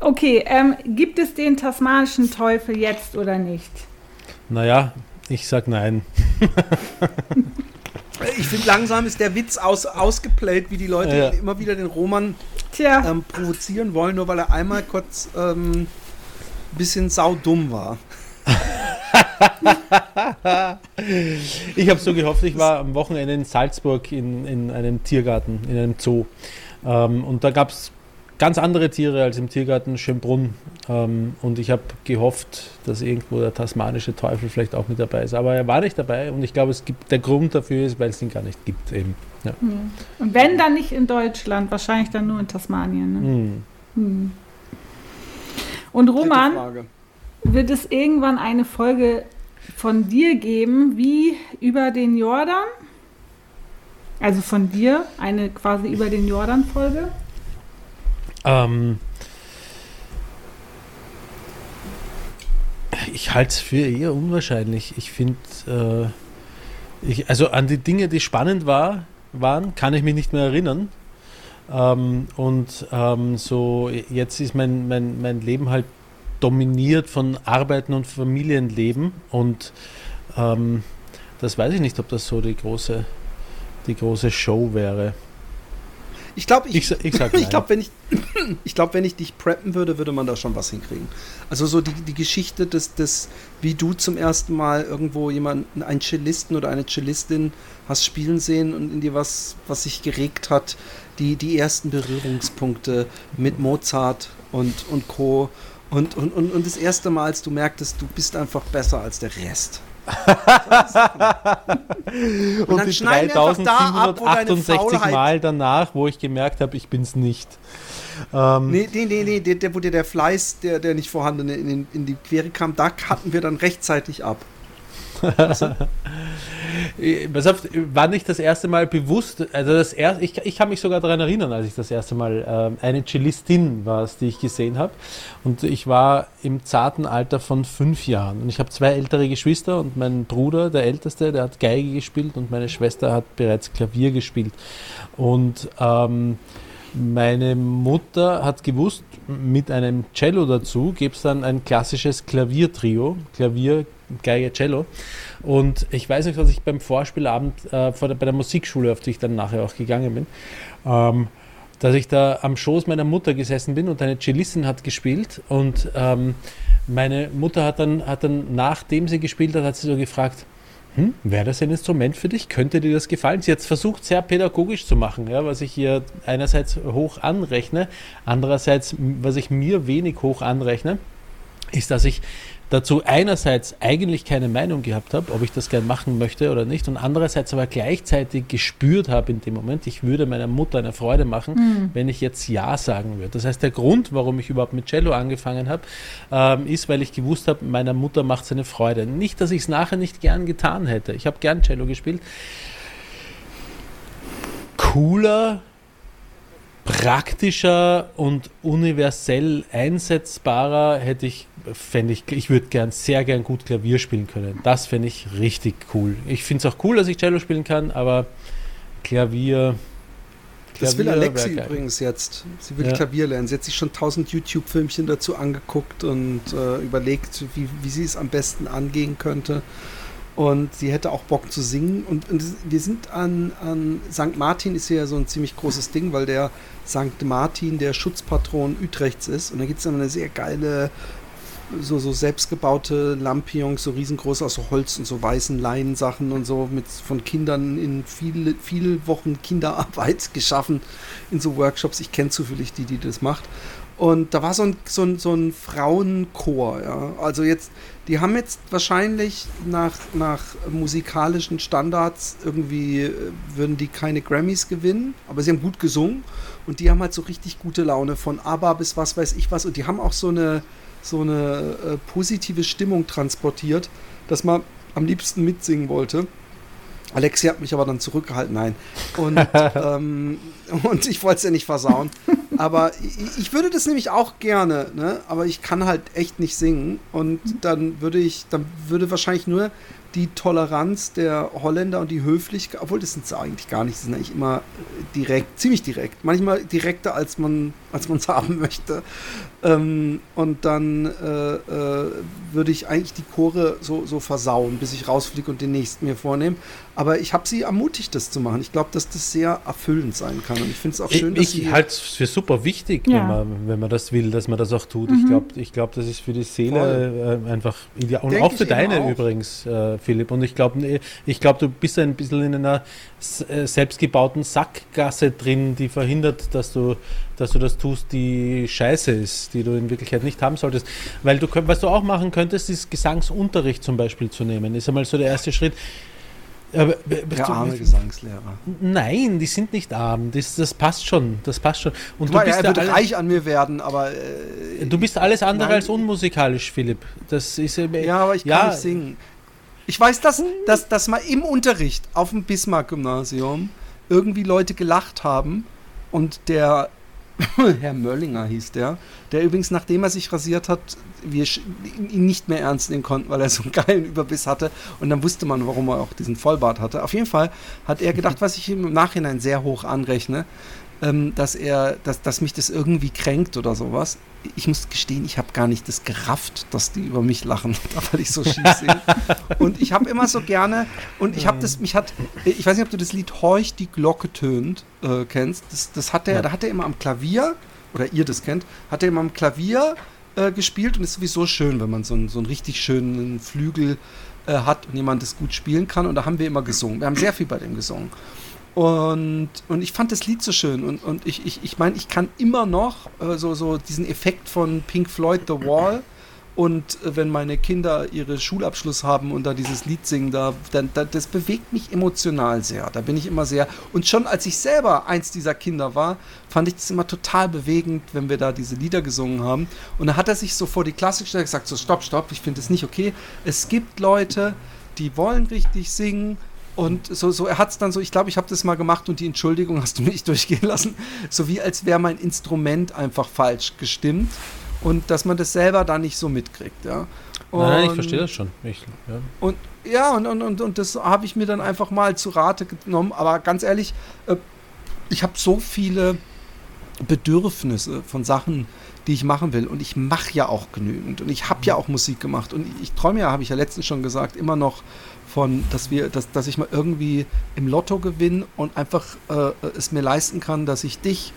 Okay, ähm, gibt es den tasmanischen Teufel jetzt oder nicht? Naja, ich sag nein. Ich finde, langsam ist der Witz aus, ausgeplayt, wie die Leute Ja. immer wieder den Roman ähm, provozieren wollen, nur weil er einmal kurz ähm, ein bisschen saudumm war. *laughs* Ich habe so gehofft, ich war am Wochenende in Salzburg in, in einem Tiergarten, in einem Zoo. Ähm, und da gab es ganz andere Tiere als im Tiergarten Schönbrunn. Ähm, und ich habe gehofft, dass irgendwo der tasmanische Teufel vielleicht auch mit dabei ist. Aber er war nicht dabei und ich glaube, es gibt der Grund dafür ist, weil es ihn gar nicht gibt eben. Ja. Und wenn dann nicht in Deutschland, wahrscheinlich dann nur in Tasmanien. Ne? Hm. Hm. Und Roman, wird es irgendwann eine Folge von dir geben, wie über den Jordan? Also von dir, eine quasi über den Jordan-Folge? Ähm, ich halte es für eher unwahrscheinlich. Ich finde, äh, also an die Dinge, die spannend war, waren, kann ich mich nicht mehr erinnern. Ähm, und ähm, so jetzt ist mein, mein, mein Leben halt dominiert von Arbeiten und Familienleben und ähm, das weiß ich nicht, ob das so die große, die große Show wäre. Ich glaube, ich, Ich, ich *laughs* ich glaube, wenn ich, *clears throat* ich glaube, wenn ich dich preppen würde, würde man da schon was hinkriegen. Also so die, die Geschichte des, des, wie du zum ersten Mal irgendwo jemanden, einen Cellisten oder eine Cellistin hast spielen sehen und in dir was, was sich geregt hat, die, die ersten Berührungspunkte mit Mozart und, und Co. Und, und, und, und das erste Mal, als du merktest, du bist einfach besser als der Rest. Und, dann die schneiden wir einfach da ab, wo deine 3768 Faulheit- Mal danach, wo ich gemerkt habe, ich bin's nicht. Ähm, Nee, nee, nee, nee der, der, wo dir der Fleiß, der, der nicht vorhandene in, den- in die Quere kam, da hatten wir dann rechtzeitig ab. Äh, *laughs* Pass auf, war nicht das erste Mal bewusst, also das er, ich, ich kann mich sogar daran erinnern, als ich das erste Mal ähm, eine Cellistin war, die ich gesehen habe. Und ich war im zarten Alter von fünf Jahren. Und ich habe zwei ältere Geschwister und mein Bruder, der älteste, der hat Geige gespielt und meine Schwester hat bereits Klavier gespielt. Und ähm, meine Mutter hat gewusst, mit einem Cello dazu gibt es dann ein klassisches Klaviertrio, Klavier, Geige, Cello. Und ich weiß nicht, dass ich beim Vorspielabend äh, vor der, bei der Musikschule, auf die ich dann nachher auch gegangen bin, ähm, dass ich da am Schoß meiner Mutter gesessen bin und eine Cellistin hat gespielt und ähm, meine Mutter hat dann, hat dann, nachdem sie gespielt hat, hat sie so gefragt, hm, wäre das ein Instrument für dich? Könnte dir das gefallen? Sie hat es versucht, sehr pädagogisch zu machen, ja, was ich ihr einerseits hoch anrechne, andererseits, was ich mir wenig hoch anrechne, ist, dass ich dazu einerseits eigentlich keine Meinung gehabt habe, ob ich das gern machen möchte oder nicht, und andererseits aber gleichzeitig gespürt habe in dem Moment, ich würde meiner Mutter eine Freude machen, wenn ich jetzt Ja sagen würde. Das heißt, der Grund, warum ich überhaupt mit Cello angefangen habe, ähm, ist, weil ich gewusst habe, meiner Mutter macht es eine Freude. Nicht, dass ich es nachher nicht gern getan hätte. Ich habe gern Cello gespielt. Cooler, praktischer und universell einsetzbarer hätte ich, fände ich, ich würde gern, sehr gern gut Klavier spielen können. Das fände ich richtig cool. Ich finde es auch cool, dass ich Cello spielen kann, aber Klavier. Das will Klavier Alexi übrigens jetzt. Sie will Ja. Klavier lernen. Sie hat sich schon tausend YouTube-Filmchen dazu angeguckt und äh, überlegt, wie, wie sie es am besten angehen könnte. Und sie hätte auch Bock zu singen. Und, und wir sind an, an St. Martin ist ja so ein ziemlich großes Ding, weil der St. Martin der Schutzpatron Utrechts ist. Und da gibt es dann eine sehr geile, so, so selbstgebaute Lampions, so riesengroß aus Holz und so weißen Leinensachen und so, mit von Kindern in viele, viele Wochen Kinderarbeit *laughs* geschaffen in so Workshops. Ich kenne zufällig die, die das macht. Und da war so ein, so ein, so ein Frauenchor, ja. Also jetzt, die haben jetzt wahrscheinlich nach, nach musikalischen Standards irgendwie, äh, würden die keine Grammys gewinnen, aber sie haben gut gesungen und die haben halt so richtig gute Laune von ABBA bis was weiß ich was und die haben auch so eine, so eine äh, positive Stimmung transportiert, dass man am liebsten mitsingen wollte. Alexi hat mich aber dann zurückgehalten, nein. Und, *laughs* ähm, und ich wollte es ja nicht versauen. Aber ich, ich würde das nämlich auch gerne, ne? aber ich kann halt echt nicht singen. Und dann würde ich, dann würde wahrscheinlich nur die Toleranz der Holländer und die Höflichkeit, obwohl das sind sie eigentlich gar nicht, sie sind eigentlich immer direkt, ziemlich direkt, manchmal direkter als man als man *laughs* es haben möchte. Ähm, und dann äh, äh, würde ich eigentlich die Chore so, so versauen, bis ich rausfliege und den nächsten mir vornehme. Aber ich habe sie ermutigt, das zu machen. Ich glaube, dass das sehr erfüllend sein kann. Und ich finde es auch schön, dass ich sie. halte es für super wichtig, Ja. wenn, man, wenn man das will, dass man das auch tut. Ich glaube, ich glaub, das ist für die Seele äh, einfach ideal. Und Denk auch ich für deine auch. übrigens, äh, Philipp. Und ich glaube, ich glaub, du bist ein bisschen in einer äh, selbstgebauten Sackgasse drin, die verhindert, dass du, dass du das tust, die scheiße ist, die du in Wirklichkeit nicht haben solltest. Weil du, was du auch machen könntest, ist Gesangsunterricht zum Beispiel zu nehmen. Ist einmal so der erste Schritt. Aber, Der arme Gesangslehrer. Nein, die sind nicht arm. Das, das passt schon. Das passt schon. Und Du du bist, er wird reich an mir werden, aber äh, du bist alles andere Nein. als unmusikalisch, Philipp. Das ist äh, ja, aber ich kann ja, nicht singen. Ich weiß, dass, dass, dass mal im Unterricht auf dem Bismarck-Gymnasium irgendwie Leute gelacht haben und der *laughs* Herr Möllinger hieß der, der übrigens, nachdem er sich rasiert hat, wir ihn nicht mehr ernst nehmen konnten, weil er so einen geilen Überbiss hatte und dann wusste man, warum er auch diesen Vollbart hatte. Auf jeden Fall hat er gedacht, *laughs* was ich ihm im Nachhinein sehr hoch anrechne, ähm, dass er, dass, dass mich das irgendwie kränkt oder sowas. Ich muss gestehen, ich habe gar nicht das gerafft, dass die über mich lachen, *laughs* weil ich so schief singe. Und ich habe immer so gerne, und ich habe das, mich hat, ich weiß nicht, ob du das Lied Horch die Glocke tönt äh, kennst. Das, das hat er, Ja. da hat er immer am Klavier, oder ihr das kennt, hat er immer am Klavier äh, gespielt und ist sowieso schön, wenn man so einen, so einen richtig schönen Flügel äh, hat und jemand das gut spielen kann. Und da haben wir immer gesungen. Wir haben sehr viel bei dem gesungen. Und, und ich fand das Lied so schön. Und, und ich, ich, ich meine, ich kann immer noch äh, so, so diesen Effekt von Pink Floyd The Wall. Und äh, wenn meine Kinder ihre Schulabschluss haben und da dieses Lied singen, da, dann, da, das bewegt mich emotional sehr. Da bin ich immer sehr. Und schon als ich selber eins dieser Kinder war, fand ich das immer total bewegend, wenn wir da diese Lieder gesungen haben. Und da hat er sich so vor die Klasse gestellt und gesagt: So, stopp, stopp, ich finde das nicht okay. Es gibt Leute, die wollen richtig singen. Und so, so er hat es dann so, ich glaube, ich habe das mal gemacht und die Entschuldigung hast du nicht *laughs* durchgehen lassen, so wie als wäre mein Instrument einfach falsch gestimmt und dass man das selber dann nicht so mitkriegt, ja. Nein, nein, ich Und- verstehe das schon. Ich, ja. und ja, und, und, und, und das habe ich mir dann einfach mal zu Rate genommen. Aber ganz ehrlich, äh, ich habe so viele Bedürfnisse von Sachen, die ich machen will. Und ich mache ja auch genügend. Und ich habe ja auch Musik gemacht. Und ich, ich träume ja, habe ich ja letztens schon gesagt, immer noch von, dass wir, dass, dass ich mal irgendwie im Lotto gewinne und einfach äh, es mir leisten kann, dass ich dich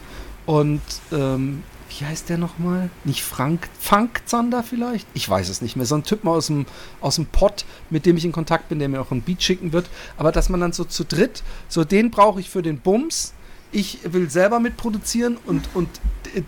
und ähm, wie heißt der nochmal? Nicht Frank, Frank Zander vielleicht? Ich weiß es nicht mehr. So ein Typ mal aus dem, aus dem Pott, mit dem ich in Kontakt bin, der mir auch ein Beat schicken wird. Aber dass man dann so zu dritt, so den brauche ich für den Bums. Ich will selber mitproduzieren und, und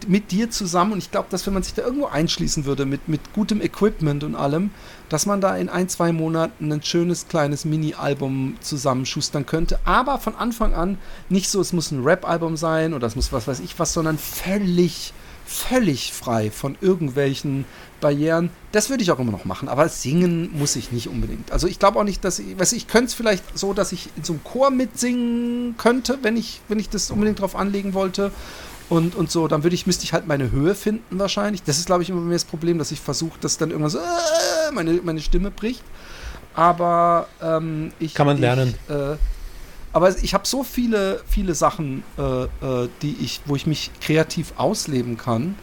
mit dir zusammen. Und ich glaube, dass wenn man sich da irgendwo einschließen würde mit, mit gutem Equipment und allem, dass man da in ein, zwei Monaten ein schönes kleines Mini-Album zusammenschustern könnte. Aber von Anfang an nicht so, es muss ein Rap-Album sein oder es muss was weiß ich was, sondern völlig, völlig frei von irgendwelchen Barrieren. Das würde ich auch immer noch machen, aber singen muss ich nicht unbedingt. Also ich glaube auch nicht, dass ich, weiß ich, könnte es vielleicht so, dass ich in so einem Chor mitsingen könnte, wenn ich, wenn ich das unbedingt drauf anlegen wollte. Und, und so, dann würde ich, müsste ich halt meine Höhe finden wahrscheinlich. Das ist, glaube ich, immer mir das Problem, dass ich versuche, dass dann irgendwann so äh, meine, meine Stimme bricht. Aber ähm, ich. Kann man ich, lernen. Äh, aber ich habe so viele, viele Sachen, äh, äh, die ich, wo ich mich kreativ ausleben kann,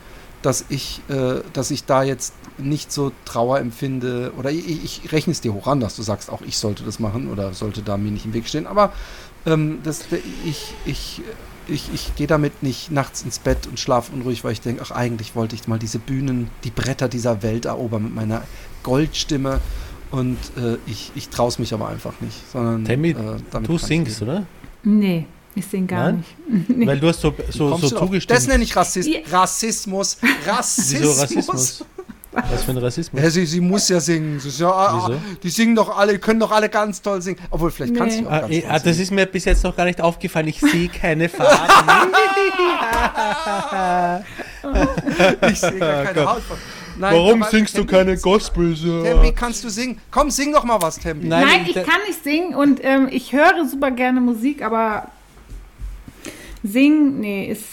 dass ich, äh, dass ich da jetzt nicht so Trauer empfinde. Oder ich, ich rechne es dir hoch an, dass du sagst, auch ich sollte das machen oder sollte da mir nicht im Weg stehen. Aber ähm, das, ich, ich, ich, ich gehe damit nicht nachts ins Bett und schlafe unruhig, weil ich denke, ach, eigentlich wollte ich mal diese Bühnen, die Bretter dieser Welt erobern mit meiner Goldstimme. Und äh, ich, ich traue es mich aber einfach nicht. Sondern, Tammy, äh, damit du singst, oder? Nee, ich sing gar Nein? nicht. *laughs* Nee. Weil du hast so, so, so zugestimmt. Das nenne ich Rassist. Rassismus. Rassismus. Wieso Rassismus? *laughs* Was für ein Rassismus? Ja, sie, sie muss ja singen. Sie ist ja, ah, Wieso? Die singen doch alle, können doch alle ganz toll singen. Obwohl, vielleicht Nee. kannst du auch Ah, ganz eh, toll ah, das ist mir bis jetzt noch gar nicht aufgefallen. Ich sehe keine Farben. *laughs* *laughs* Ich sehe gar keine Haut. Nein, Warum aber singst du Tempi, keine Gospels? Tempi, kannst du singen? Komm, sing doch mal was, Tempi. Nein. Nein, ich kann nicht singen und ähm, ich höre super gerne Musik, aber singen, nee, ist.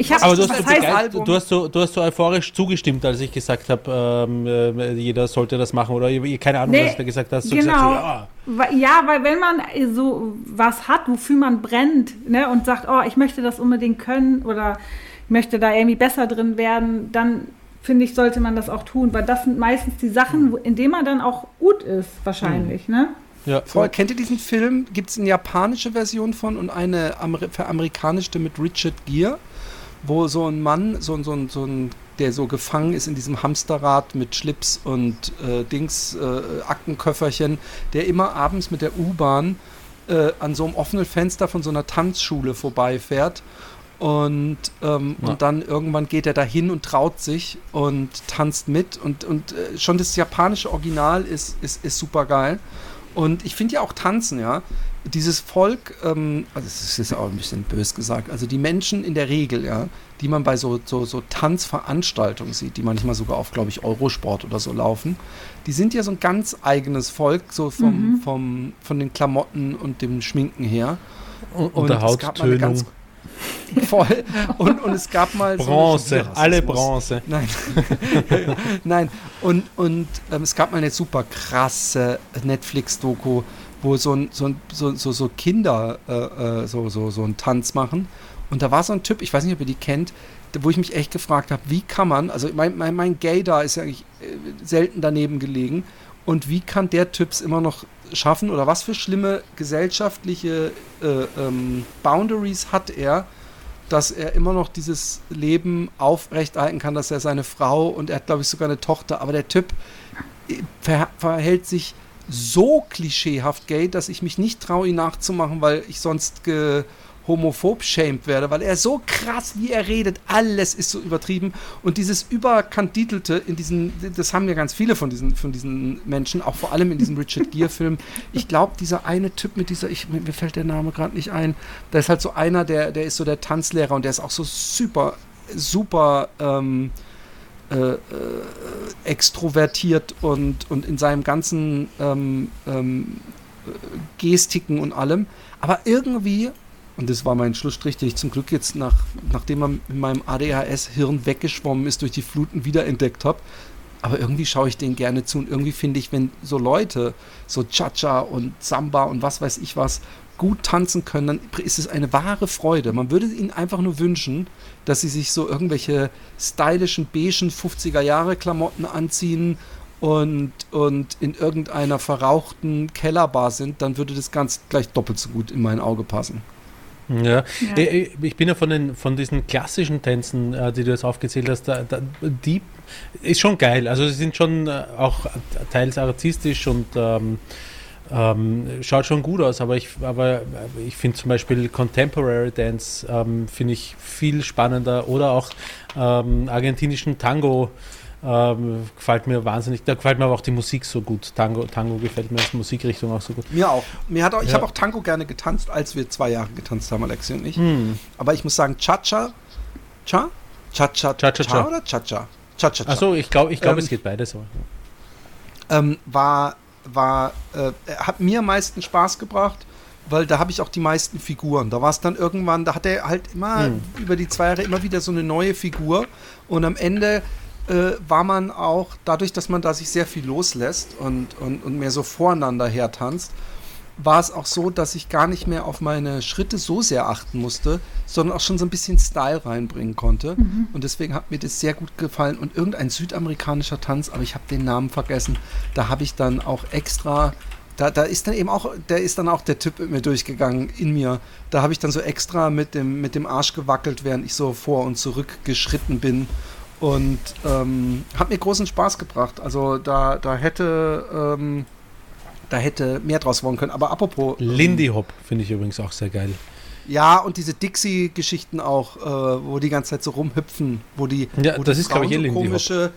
Ich habe Aber du ist hast, so das heißt Album? du, hast so, du hast so euphorisch zugestimmt, als ich gesagt habe, ähm, äh, jeder sollte das machen. Oder keine Ahnung, Nee, was du gesagt hast. Du genau. gesagt, so, ja. Ja, weil wenn man so was hat, wofür man brennt ne, und sagt, oh, ich möchte das unbedingt können oder ich möchte da irgendwie besser drin werden, dann finde ich, sollte man das auch tun, weil das sind meistens die Sachen, wo- in denen man dann auch gut ist, wahrscheinlich. Ne? ja. Voll, kennt ihr diesen Film? Gibt es eine japanische Version von und eine Amer veramerikanische mit Richard Gere, wo so ein Mann, so, ein- so, so ein der so gefangen ist in diesem Hamsterrad mit Schlips und äh, Dings, äh, Aktenköfferchen, der immer abends mit der U-Bahn äh, an so einem offenen Fenster von so einer Tanzschule vorbeifährt. Und, ähm, Ja. und dann irgendwann geht er dahin und traut sich und tanzt mit. Und, und äh, schon das japanische Original ist, ist, ist super geil. Und ich finde ja auch Tanzen, ja. Dieses Volk, ähm, also es ist auch ein bisschen bös gesagt, also die Menschen in der Regel, ja, die man bei so, so, so Tanzveranstaltungen sieht, die manchmal sogar auf, glaube ich, Eurosport oder so laufen, die sind ja so ein ganz eigenes Volk, so vom, vom, von den Klamotten und dem Schminken her. Und, und der es gab mal eine Hauttönung. ganz- *laughs* Voll. Und, und es gab mal so Bronze, Rassismus. alle Bronze. Nein. *laughs* Nein. Und, und ähm, es gab mal eine super krasse Netflix-Doku, wo so ein, so, ein, so, so, so Kinder äh, äh, so, so, so einen Tanz machen. Und da war so ein Typ, ich weiß nicht, ob ihr die kennt, wo ich mich echt gefragt habe, wie kann man, also mein, mein, mein Gay da ist ja eigentlich äh, selten daneben gelegen. Und wie kann der Typs immer noch schaffen oder was für schlimme gesellschaftliche äh, ähm, Boundaries hat er, dass er immer noch dieses Leben aufrechterhalten kann, dass er seine Frau und er hat, glaube ich, sogar eine Tochter, aber der Typ äh, ver verhält sich so klischeehaft gay, dass ich mich nicht traue, ihn nachzumachen, weil ich sonst homophob shamed werde, weil er so krass, wie er redet, alles ist so übertrieben und dieses überkanditelte in diesen, das haben ja ganz viele von diesen, von diesen Menschen, auch vor allem in diesem Richard Gere Film. Ich glaube, dieser eine Typ mit dieser, ich, mir mir fällt der Name gerade nicht ein, da ist halt so einer, der, der ist so der Tanzlehrer und der ist auch so super, super ähm, äh, äh, extrovertiert und, und in seinem ganzen ähm, ähm, äh, Gestiken und allem. Aber irgendwie, und das war mein Schlussstrich, den ich zum Glück jetzt, nach, nachdem er in meinem ADHS-Hirn weggeschwommen ist, durch die Fluten wiederentdeckt habe. Aber irgendwie schaue ich denen gerne zu und irgendwie finde ich, wenn so Leute, so Cha-Cha und Samba und was weiß ich was, gut tanzen können, dann ist es eine wahre Freude. Man würde ihnen einfach nur wünschen, dass sie sich so irgendwelche stylischen, beigen 50er-Jahre-Klamotten anziehen und, und in irgendeiner verrauchten Kellerbar sind, dann würde das ganz gleich doppelt so gut in mein Auge passen. Ja. Ja. Ich bin ja von, den, von diesen klassischen Tänzen, äh, die du jetzt aufgezählt hast, da, da, die ist schon geil. Also sie sind schon äh, auch teils artistisch und ähm, ähm, schaut schon gut aus, aber ich, aber ich finde zum Beispiel Contemporary Dance ähm, finde ich viel spannender oder auch ähm, argentinischen Tango ähm, gefällt mir wahnsinnig. Da gefällt mir aber auch die Musik so gut. Tango, Tango gefällt mir als Musikrichtung auch so gut. Mir auch. Mir hat auch ich Ja. habe auch Tango gerne getanzt, als wir zwei Jahre getanzt haben, Alexi und ich. Hm. Aber ich muss sagen, Cha-Cha, Cha? Cha-Cha, Cha-cha-cha. Cha oder Cha-Cha? Cha-Cha-Cha. Achso, ich glaube, ich glaub, Ähm, es geht beides. Aber. ähm, war, war äh, hat mir am meisten Spaß gebracht, weil da habe ich auch die meisten Figuren. Da war es dann irgendwann, da hat er halt immer Hm. über die zwei Jahre immer wieder so eine neue Figur und am Ende äh, war man auch, dadurch, dass man da sich sehr viel loslässt und, und, und mehr so voreinander hertanzt, war es auch so, dass ich gar nicht mehr auf meine Schritte so sehr achten musste, sondern auch schon so ein bisschen Style reinbringen konnte. Und deswegen hat mir das sehr gut gefallen. Und irgendein südamerikanischer Tanz, aber ich habe den Namen vergessen, da habe ich dann auch extra, da, da ist dann eben auch, der ist dann auch der Typ mit mir durchgegangen in mir. Da habe ich dann so extra mit dem, mit dem Arsch gewackelt, während ich so vor und zurück geschritten bin. Und ähm, hat mir großen Spaß gebracht. Also da, da hätte, ähm, da hätte mehr draus worden können. Aber apropos. ähm, Lindy Hop finde ich übrigens auch sehr geil. Ja, und diese Dixie-Geschichten auch, äh, wo die ganze Zeit so rumhüpfen, wo die. Ja, wo das die ist, glaub ich, eh so Lindy Hop. komische.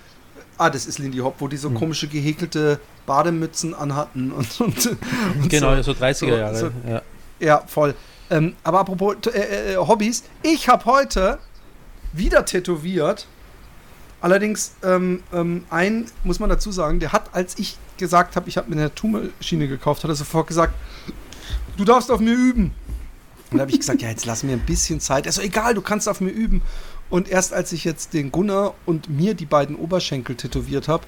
Ah, das ist Lindy Hop, wo die so Hm. komische gehäkelte Bademützen anhatten und, *laughs* und, und Genau, so. so, 30er Jahre. so- ja. Ja, voll. Ähm, aber apropos äh, äh, Hobbys, ich habe heute wieder tätowiert. Allerdings, ähm, ähm, ein muss man dazu sagen, der hat, als ich gesagt habe, ich habe mir eine Tattoo-Maschine gekauft, hat er sofort gesagt, du darfst auf mir üben. Und da habe ich gesagt, ja, jetzt lass mir ein bisschen Zeit. Er so, egal, du kannst auf mir üben. Und erst als ich jetzt den Gunnar und mir die beiden Oberschenkel tätowiert habe,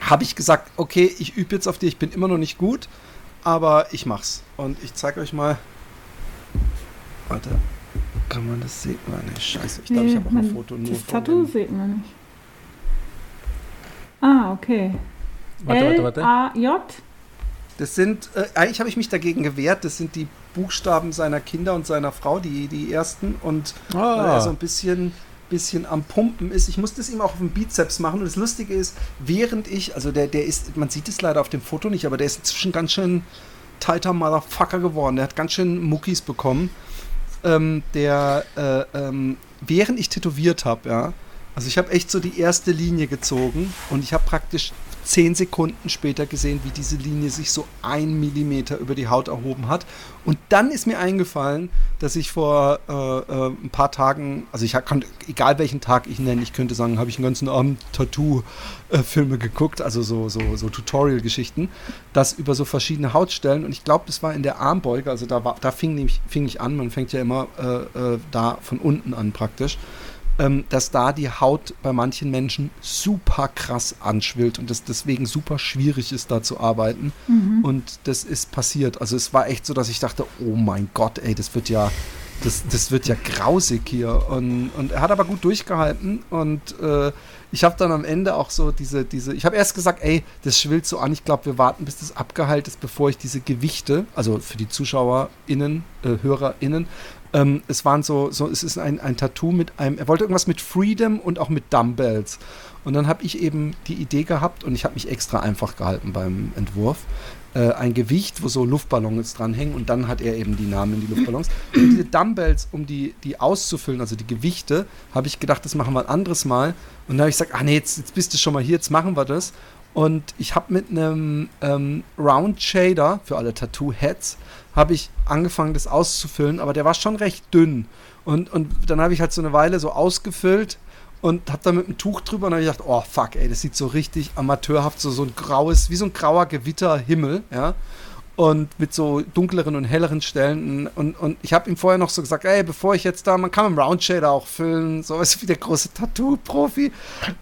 habe ich gesagt, okay, ich übe jetzt auf dir, ich bin immer noch nicht gut, aber ich mach's. Und ich zeige euch mal. Warte, kann man das sehen? Nein, nee, scheiße. Ich glaube, ich habe auch ein Foto nur Das Tattoo sieht man nicht. Ah, okay. Warte, warte, warte. L-A-J? Das sind, äh, eigentlich habe ich mich dagegen gewehrt, das sind die Buchstaben seiner Kinder und seiner Frau, die, die ersten. Und weil er so Ah, ein bisschen bisschen am Pumpen ist. Ich musste es ihm auch auf dem Bizeps machen. Und das Lustige ist, während ich, also der, der ist, man sieht es leider auf dem Foto nicht, aber der ist inzwischen ganz schön tighter Motherfucker geworden. Der hat ganz schön Muckis bekommen. Ähm, der, äh, ähm, während ich tätowiert habe, ja, also ich habe echt so die erste Linie gezogen und ich habe praktisch zehn Sekunden später gesehen, wie diese Linie sich so ein Millimeter über die Haut erhoben hat. Und dann ist mir eingefallen, dass ich vor äh, äh, ein paar Tagen, also ich kann, egal welchen Tag ich nenne, ich könnte sagen, habe ich einen ganzen Abend Tattoo-Filme geguckt, also so, so, so Tutorial-Geschichten, das über so verschiedene Hautstellen. Und ich glaube, das war in der Armbeuge, also da, war, da fing, nämlich, fing ich an, man fängt ja immer äh, äh, da von unten an praktisch ähm, dass da die Haut bei manchen Menschen super krass anschwillt und es deswegen super schwierig ist, da zu arbeiten. Mhm. Und das ist passiert. Also es war echt so, dass ich dachte, oh mein Gott, ey, das wird ja, das, das wird ja grausig hier. Und, und er hat aber gut durchgehalten und äh, ich habe dann am Ende auch so diese, diese, ich habe erst gesagt, ey, das schwillt so an, ich glaube, wir warten, bis das abgeheilt ist, bevor ich diese Gewichte, also für die ZuschauerInnen, äh, HörerInnen, ähm, es waren so, so, es ist ein, ein Tattoo mit einem, er wollte irgendwas mit Freedom und auch mit Dumbbells. Und dann habe ich eben die Idee gehabt und ich habe mich extra einfach gehalten beim Entwurf. Äh, ein Gewicht, wo so Luftballons dranhängen und dann hat er eben die Namen in die Luftballons. Und diese Dumbbells, um die, die auszufüllen, also die Gewichte, habe ich gedacht, das machen wir ein anderes Mal. Und dann habe ich gesagt, ah nee, jetzt, jetzt bist du schon mal hier, jetzt machen wir das. Und ich habe mit einem ähm, Round Shader für alle Tattoo-Heads habe ich angefangen, das auszufüllen, aber der war schon recht dünn. Und, und dann habe ich halt so eine Weile so ausgefüllt und habe dann mit einem Tuch drüber und habe gedacht, oh fuck, ey, das sieht so richtig amateurhaft, so, so ein graues, wie so ein grauer Gewitterhimmel, ja. Und mit so dunkleren und helleren Stellen. Und, und ich habe ihm vorher noch so gesagt, ey, bevor ich jetzt da, man kann mit dem Round Shader auch füllen, so ist wie der große Tattoo-Profi.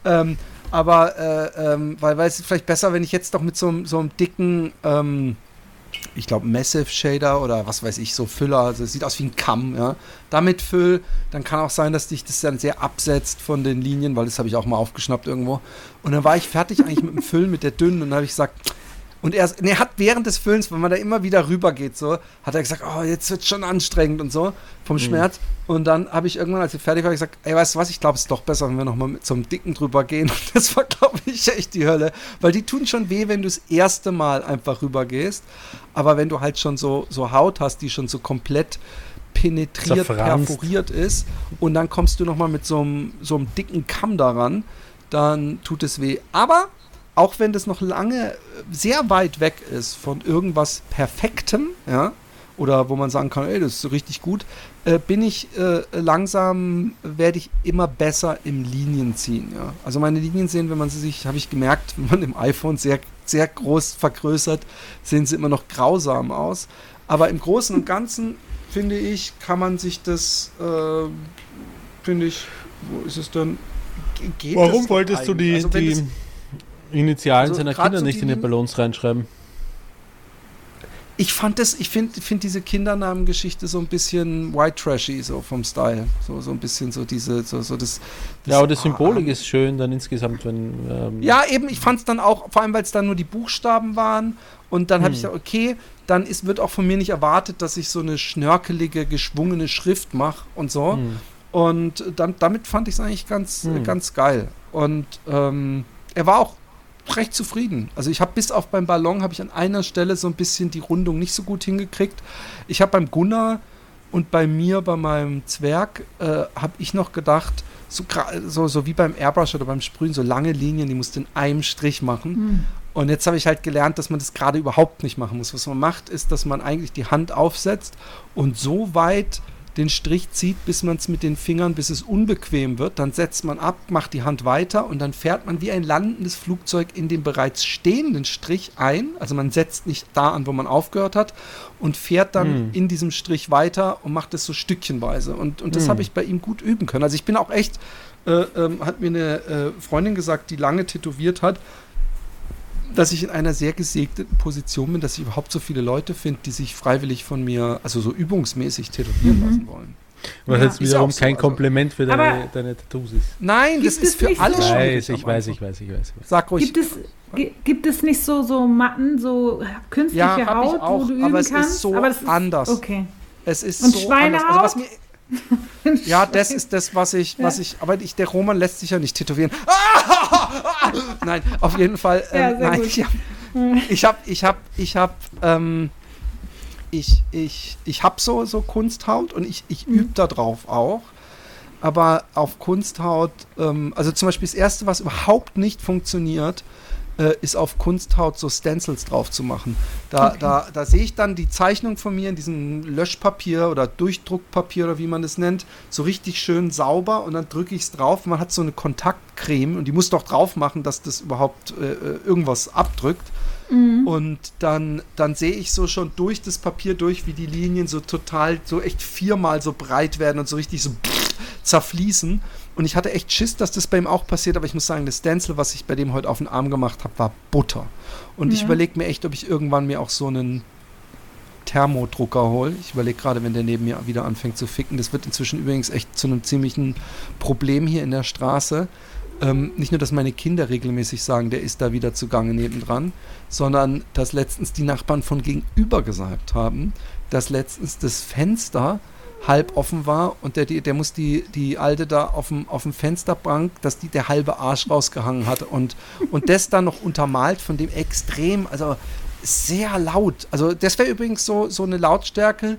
Ähm, aber, äh, ähm, weil, weil es ist vielleicht besser, wenn ich jetzt doch mit so, so einem dicken, ähm, ich glaube, Massive Shader oder was weiß ich, so Füller, also es sieht aus wie ein Kamm, ja. Damit füll, dann kann auch sein, dass dich das dann sehr absetzt von den Linien, weil das habe ich auch mal aufgeschnappt irgendwo. Und dann war ich fertig eigentlich mit dem Füllen, mit der dünnen und dann habe ich gesagt, und er, er hat während des Füllens, wenn man da immer wieder rüber geht, so, hat er gesagt, oh, jetzt wird schon anstrengend und so, vom Schmerz. Und dann habe ich irgendwann, als ich fertig war, gesagt, ey, weißt du was, ich glaube, es ist doch besser, wenn wir nochmal mit so einem Dicken drüber gehen. *laughs* Und das war, glaube ich, echt die Hölle. Weil die tun schon weh, wenn du das erste Mal einfach rüber gehst. Aber wenn du halt schon so, so Haut hast, die schon so komplett penetriert, Zerfranst. perforiert ist und dann kommst du nochmal mit so einem, so einem dicken Kamm daran, dann tut es weh. Aber auch wenn das noch lange äh, sehr weit weg ist von irgendwas Perfektem, ja, oder wo man sagen kann, ey, das ist so richtig gut, äh, bin ich äh, langsam, werde ich immer besser im Linienziehen, ja. Also meine Linien sehen, wenn man sie sich, habe ich gemerkt, wenn man im iPhone sehr, sehr groß vergrößert, sehen sie immer noch grausam aus. Aber im Großen und Ganzen, finde ich, kann man sich das, äh, finde ich, wo ist es denn? Ge- Geht Warum wolltest du die, Also die Initialen Also seiner Kinder so nicht in den Ballons reinschreiben? Ich fand das, ich finde find diese Kindernamengeschichte so ein bisschen white trashy, so vom Style. So, so ein bisschen so diese, so, so das. Ja, aber die ah, Symbolik ist schön dann insgesamt, wenn. Ähm, Ja, eben, ich fand es dann auch, vor allem weil es dann nur die Buchstaben waren. Und dann habe ich Hm. gesagt, okay, dann ist, wird auch von mir nicht erwartet, dass ich so eine schnörkelige, geschwungene Schrift mache und so. hm. Und dann, damit fand ich es eigentlich ganz, Hm. ganz geil. Und ähm, er war auch recht zufrieden. Also ich habe bis auf beim Ballon habe ich an einer Stelle so ein bisschen die Rundung nicht so gut hingekriegt. Ich habe beim Gunnar und bei mir, bei meinem Zwerg, äh, habe ich noch gedacht, so, so, so wie beim Airbrush oder beim Sprühen, so lange Linien, die musst du in einem Strich machen. Hm. Und jetzt habe ich halt gelernt, dass man das gerade überhaupt nicht machen muss. Was man macht, ist, dass man eigentlich die Hand aufsetzt und so weit den Strich zieht, bis man es mit den Fingern, bis es unbequem wird. Dann setzt man ab, macht die Hand weiter und dann fährt man wie ein landendes Flugzeug in den bereits stehenden Strich ein. Also man setzt nicht da an, wo man aufgehört hat und fährt dann Hm. in diesem Strich weiter und macht es so stückchenweise. Und, und das Hm. habe ich bei ihm gut üben können. Also ich bin auch echt, äh, ähm, hat mir eine äh, Freundin gesagt, die lange tätowiert hat, dass ich in einer sehr gesegneten Position bin, dass ich überhaupt so viele Leute finde, die sich freiwillig von mir, also so übungsmäßig tätuieren Mhm. lassen wollen. Was Ja. jetzt wiederum so, kein also- Kompliment für deine, Aber- deine Tattoos ist. Nein, Gibt das ist für alle so- Ich schwierig weiß, ich weiß, ich weiß, ich weiß. Ich weiß. Sag ruhig. Gibt es, gi- gibt es nicht so, so Matten, so künstliche Ja, Haut, auch, wo du üben aber es ist kannst? so aber das ist, anders. Okay. Es ist Und so Schweinehaut? anders. Also was mir, *laughs* Ja, das ist das, was ich, was ich, aber ich, der Roman lässt sich ja nicht tätowieren. *laughs* Nein, auf jeden Fall. Ja, Ähm, sehr nein, gut. ich habe, ich habe, ich habe, ich habe, ähm, ich, ich, ich habe so, so Kunsthaut und ich, ich Mhm. übe da drauf auch. Aber auf Kunsthaut, ähm, also zum Beispiel das erste, was überhaupt nicht funktioniert, äh, ist auf Kunsthaut so Stencils drauf zu machen. Da, Okay. da, da sehe ich dann die Zeichnung von mir in diesem Löschpapier oder Durchdruckpapier oder wie man das nennt, so richtig schön sauber und dann drücke ich es drauf. Man hat so eine Kontaktcreme und die muss doch drauf machen, dass das überhaupt äh, äh, irgendwas abdrückt. Und dann, dann sehe ich so schon durch das Papier durch, wie die Linien so total, so echt viermal so breit werden und so richtig so zerfließen. Und ich hatte echt Schiss, dass das bei ihm auch passiert, aber ich muss sagen, das Stencil, was ich bei dem heute auf den Arm gemacht habe, war Butter. Und ich Ja. überlege mir echt, ob ich irgendwann mir auch so einen Thermodrucker hole. Ich überlege gerade, wenn der neben mir wieder anfängt zu ficken. Das wird inzwischen übrigens echt zu einem ziemlichen Problem hier in der Straße. Ähm, nicht nur, dass meine Kinder regelmäßig sagen, der ist da wieder zugange nebendran, sondern dass letztens die Nachbarn von gegenüber gesagt haben, dass letztens das Fenster halb offen war und der, der muss die, die Alte da auf dem, auf dem Fensterbank, dass die der halbe Arsch rausgehangen hat und, und das dann noch untermalt von dem extrem, also sehr laut. Also das wäre übrigens so, so eine Lautstärke,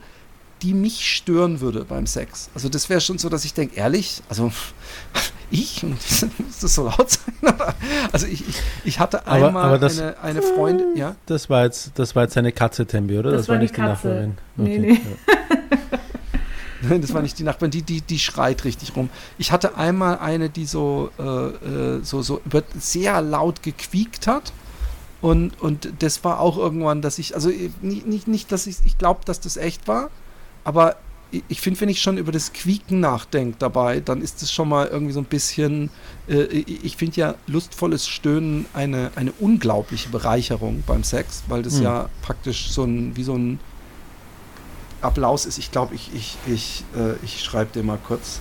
die mich stören würde beim Sex. Also das wäre schon so, dass ich denke, ehrlich, also *laughs* ich, *laughs* muss das so laut sein? *laughs* Also ich, ich, ich hatte Aber- einmal aber das- eine, eine Freundin, ja, Das war jetzt, das war jetzt eine Katze, Tembi, oder? Das war die nicht die. Nachbarin. Nee, Okay, nee. ja. Nein, *laughs* das war nicht die Nachbarin, die, die, die schreit richtig rum. Ich hatte einmal eine, die so, äh, äh, so, so sehr laut gequiekt hat. Und, und das war auch irgendwann, dass ich, also äh, nicht, nicht, nicht dass ich, ich glaube, dass das echt war, aber ich, finde, wenn ich schon über das Quieken nachdenke dabei, dann ist es schon mal irgendwie so ein bisschen, äh, ich finde ja lustvolles Stöhnen eine, eine unglaubliche Bereicherung beim Sex, weil das Hm. ja praktisch so ein, wie so ein Applaus ist. Ich glaube, ich, ich, ich, äh, ich schreibe dir mal kurz.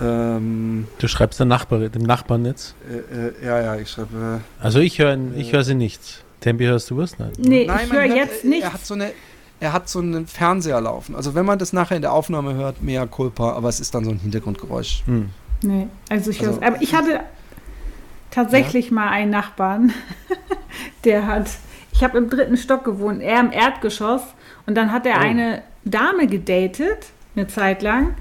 Ähm, Du schreibst der Nachbarin, dem Nachbarn jetzt. äh, äh, ja, ja, ich schreibe. Also ich höre ich hör sie nicht. Tembi, hörst du was? Nein. Nee, Nein, ich höre jetzt äh, nicht. Er hat so eine. Er hat so einen Fernseher laufen. Also wenn man das nachher in der Aufnahme hört, mehr Culpa, aber es ist dann so ein Hintergrundgeräusch. Hm. Nee, also ich Also- hör's. Aber ich hatte tatsächlich mal einen Nachbarn, *laughs* der hat, ich habe im dritten Stock gewohnt, er im Erdgeschoss und dann hat er Oh. eine Dame gedatet, eine Zeit lang.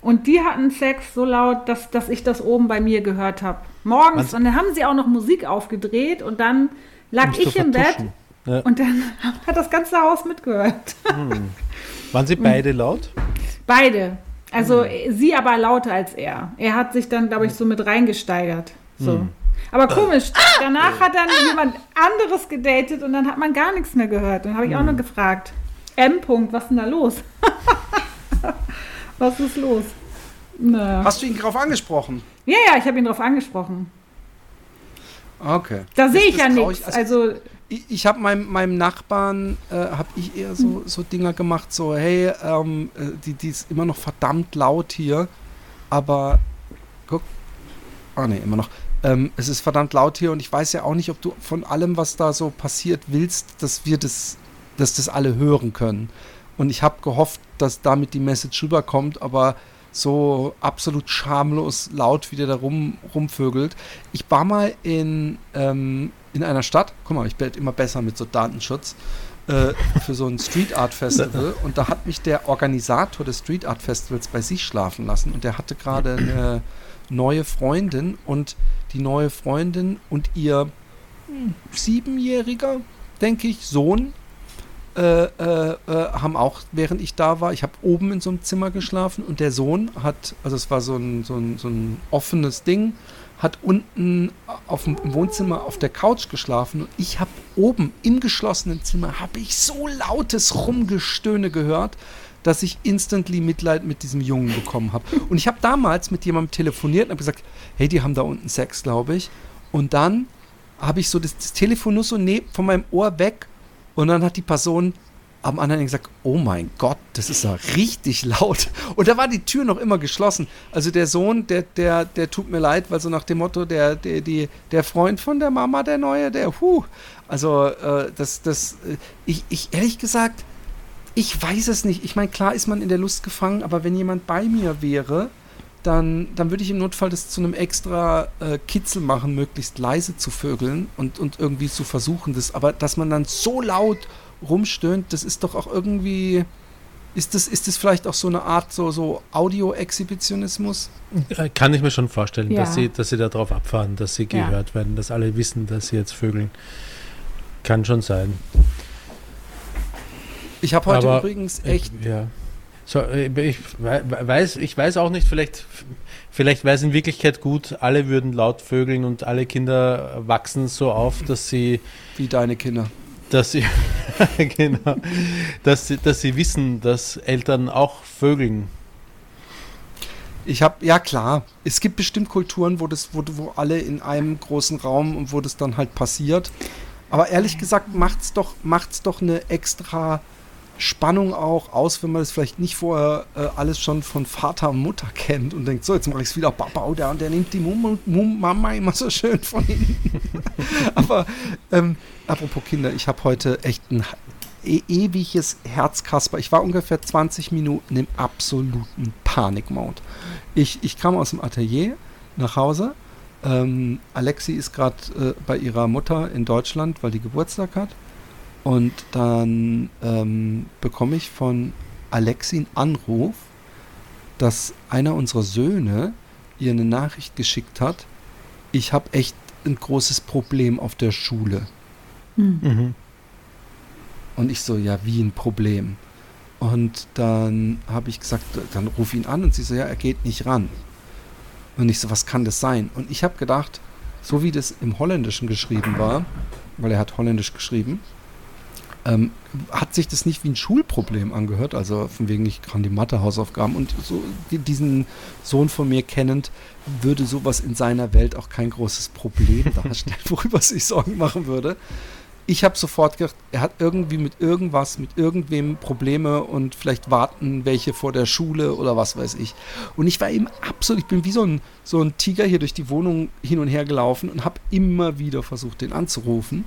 Und die hatten Sex so laut, dass, dass ich das oben bei mir gehört habe. Morgens. Was? Und dann haben sie auch noch Musik aufgedreht und dann lag ich im Bett. Ja. und dann *laughs* hat das ganze Haus mitgehört. Waren sie *laughs* beide laut? Beide. Also sie aber lauter als er. Er hat sich dann, glaube ich, so mit reingesteigert. So. Aber komisch, danach hat dann jemand anderes gedatet und dann hat man gar nichts mehr gehört. Dann habe ich auch noch gefragt. M. -Punkt, was ist denn da los? was ist los? Naja. Hast du ihn darauf angesprochen? Ja, ja, ich habe ihn darauf angesprochen. Okay. Da sehe ich ja nichts. ich- Also, Ich, ich habe meinem, meinem Nachbarn, äh, habe ich eher so, so Dinger gemacht, so, hey, ähm, äh, die, die ist immer noch verdammt laut hier, aber guck, ah ne, immer noch. Ähm, es ist verdammt laut hier und ich weiß ja auch nicht, ob du von allem, was da so passiert, willst, dass wir das, dass das alle hören können. Und ich habe gehofft, dass damit die Message rüberkommt, aber so absolut schamlos laut, wie der da rum, rumvögelt. Ich war mal in, ähm, in einer Stadt, guck mal, ich werde immer besser mit so Datenschutz, äh, für so ein Street Art Festival *laughs* und da hat mich der Organisator des Street Art Festivals bei sich schlafen lassen und der hatte gerade *clears throat* eine neue Freundin und die neue Freundin und ihr hm, siebenjähriger, denke ich, Sohn äh, äh, äh, haben auch, während ich da war, ich habe oben in so einem Zimmer geschlafen und der Sohn hat, also es war so ein, so ein, so ein offenes Ding, hat unten auf dem im Wohnzimmer auf der Couch geschlafen und ich habe oben im geschlossenen Zimmer, habe ich so lautes Rumgestöhne gehört, dass ich instantly Mitleid mit diesem Jungen bekommen habe. Und ich habe damals mit jemandem telefoniert und habe gesagt, hey, die haben da unten Sex, glaube ich. Und dann habe ich so das, das Telefon nur so neben, von meinem Ohr weg und dann hat die Person am anderen gesagt, oh mein Gott, das ist ja richtig laut. Und da war die Tür noch immer geschlossen. Also der Sohn, der, der, der tut mir leid, weil so nach dem Motto, der, der, die, der Freund von der Mama, der Neue, der, huh. Also äh, das, das, äh, ich, ich ehrlich gesagt, Ich weiß es nicht. Ich meine, klar ist man in der Lust gefangen, aber wenn jemand bei mir wäre, dann, dann würde ich im Notfall das zu einem extra äh, Kitzel machen, möglichst leise zu vögeln und, und irgendwie zu versuchen, das. Aber dass man dann so laut rumstöhnt, das ist doch auch irgendwie. Ist das, ist das vielleicht auch so eine Art so, so Audio-Exhibitionismus? Äh, Kann ich mir schon vorstellen, Ja. dass sie, dass sie da drauf abfahren, dass sie Ja. gehört werden, dass alle wissen, dass sie jetzt vögeln. Kann schon sein. Ich habe heute Aber- übrigens echt. Ich, ja. So, äh, ich wei- weiß, ich weiß auch nicht, vielleicht, vielleicht wäre es in Wirklichkeit gut, alle würden laut vögeln und alle Kinder wachsen so auf, dass sie, Wie deine Kinder. dass sie, *laughs* genau, dass sie, dass sie wissen, dass Eltern auch vögeln. Ich habe, ja klar, es gibt bestimmt Kulturen, wo das, wo, wo alle in einem großen Raum und wo das dann halt passiert. Aber ehrlich gesagt macht's doch, macht's doch eine extra Spannung auch aus, wenn man das vielleicht nicht vorher äh, alles schon von Vater und Mutter kennt und denkt, so, jetzt mache ich es wieder Papa und und der nimmt die Mum, Mum, Mama immer so schön von hinten. *laughs* Aber ähm, apropos Kinder, ich habe heute echt ein e ewiges Herzkasper. Ich war ungefähr 20 Minuten im absoluten Panikmode. Ich, ich kam aus dem Atelier nach Hause. Ähm, Alexi ist gerade äh, bei ihrer Mutter in Deutschland, weil die Geburtstag hat. Und dann ähm, bekomme ich von Alexi einen Anruf, dass einer unserer Söhne ihr eine Nachricht geschickt hat. Ich habe echt ein großes Problem auf der Schule. Mhm. Und ich so, ja, wie ein Problem. Und dann habe ich gesagt, dann ruf ihn an und sie so, ja, er geht nicht ran. Und ich so, was kann das sein? Und ich habe gedacht, so wie das im Holländischen geschrieben war, weil er hat Holländisch geschrieben, ähm, hat sich das nicht wie ein Schulproblem angehört, also von wegen, ich kann die Mathe-Hausaufgaben und so die, diesen Sohn von mir kennend, würde sowas in seiner Welt auch kein großes Problem *laughs* darstellen, worüber sich Sorgen machen würde. Ich habe sofort gedacht, er hat irgendwie mit irgendwas, mit irgendwem Probleme und vielleicht warten welche vor der Schule oder was weiß ich. Und ich war eben absolut, ich bin wie so ein, so ein Tiger hier durch die Wohnung hin und her gelaufen und habe immer wieder versucht, den anzurufen